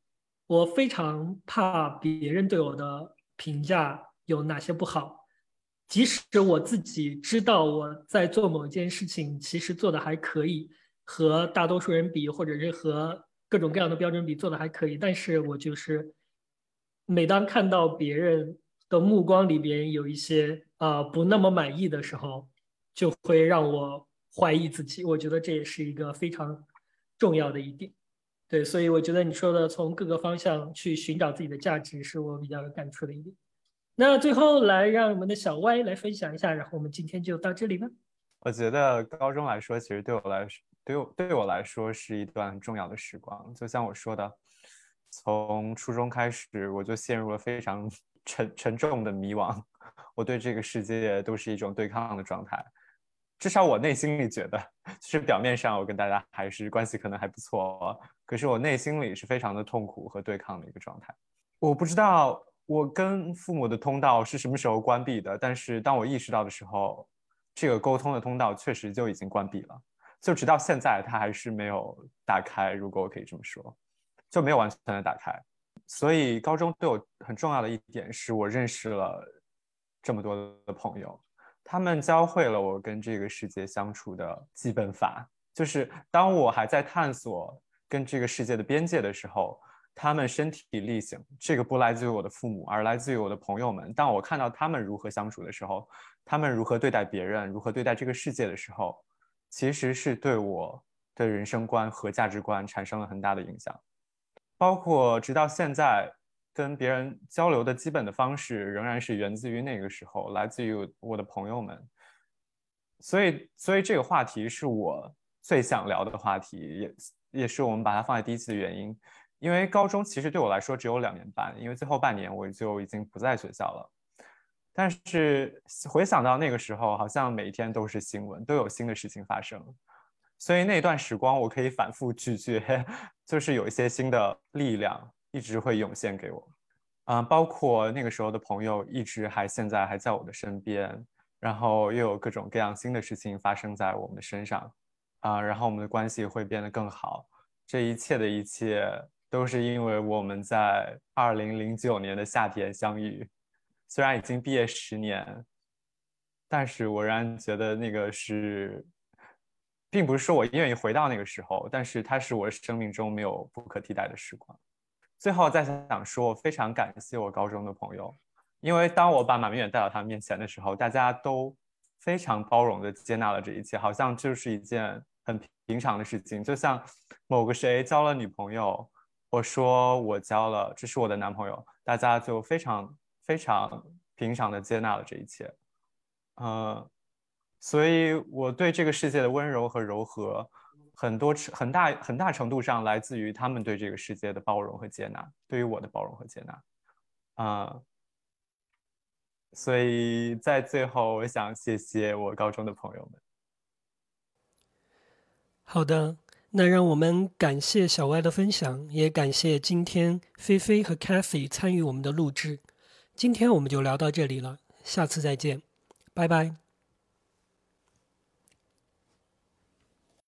我非常怕别人对我的评价有哪些不好，即使我自己知道我在做某件事情其实做的还可以，和大多数人比，或者是和各种各样的标准比做的还可以，但是我就是每当看到别人的目光里边有一些啊不那么满意的时候，就会让我。怀疑自己，我觉得这也是一个非常重要的一点。对，所以我觉得你说的从各个方向去寻找自己的价值，是我比较有感触的一点。那最后来让我们的小歪来分享一下，然后我们今天就到这里吧。我觉得高中来说，其实对我来说，对我对我来说是一段很重要的时光。就像我说的，从初中开始，我就陷入了非常沉沉重的迷惘，我对这个世界都是一种对抗的状态。至少我内心里觉得，[LAUGHS] 就是表面上我跟大家还是关系可能还不错，可是我内心里是非常的痛苦和对抗的一个状态。我不知道我跟父母的通道是什么时候关闭的，但是当我意识到的时候，这个沟通的通道确实就已经关闭了，就直到现在它还是没有打开。如果我可以这么说，就没有完全的打开。所以高中对我很重要的一点是我认识了这么多的朋友。他们教会了我跟这个世界相处的基本法，就是当我还在探索跟这个世界的边界的时候，他们身体力行。这个不来自于我的父母，而来自于我的朋友们。当我看到他们如何相处的时候，他们如何对待别人，如何对待这个世界的时候，其实是对我的人生观和价值观产生了很大的影响，包括直到现在。跟别人交流的基本的方式仍然是源自于那个时候，来自于我的朋友们，所以，所以这个话题是我最想聊的话题，也也是我们把它放在第一次的原因。因为高中其实对我来说只有两年半，因为最后半年我就已经不在学校了。但是回想到那个时候，好像每一天都是新闻，都有新的事情发生，所以那段时光我可以反复咀嚼，[LAUGHS] 就是有一些新的力量。一直会涌现给我，啊，包括那个时候的朋友一直还现在还在我的身边，然后又有各种各样新的事情发生在我们的身上，啊，然后我们的关系会变得更好。这一切的一切都是因为我们在二零零九年的夏天相遇，虽然已经毕业十年，但是我仍然觉得那个是，并不是说我愿意回到那个时候，但是它是我生命中没有不可替代的时光。最后再想想说，我非常感谢我高中的朋友，因为当我把马明远带到他们面前的时候，大家都非常包容的接纳了这一切，好像就是一件很平常的事情。就像某个谁交了女朋友，我说我交了，这是我的男朋友，大家就非常非常平常的接纳了这一切。嗯，所以我对这个世界的温柔和柔和。很多很大很大程度上来自于他们对这个世界的包容和接纳，对于我的包容和接纳，啊，所以在最后，我想谢谢我高中的朋友们。好的，那让我们感谢小歪的分享，也感谢今天菲菲和 Cathy 参与我们的录制。今天我们就聊到这里了，下次再见，拜拜。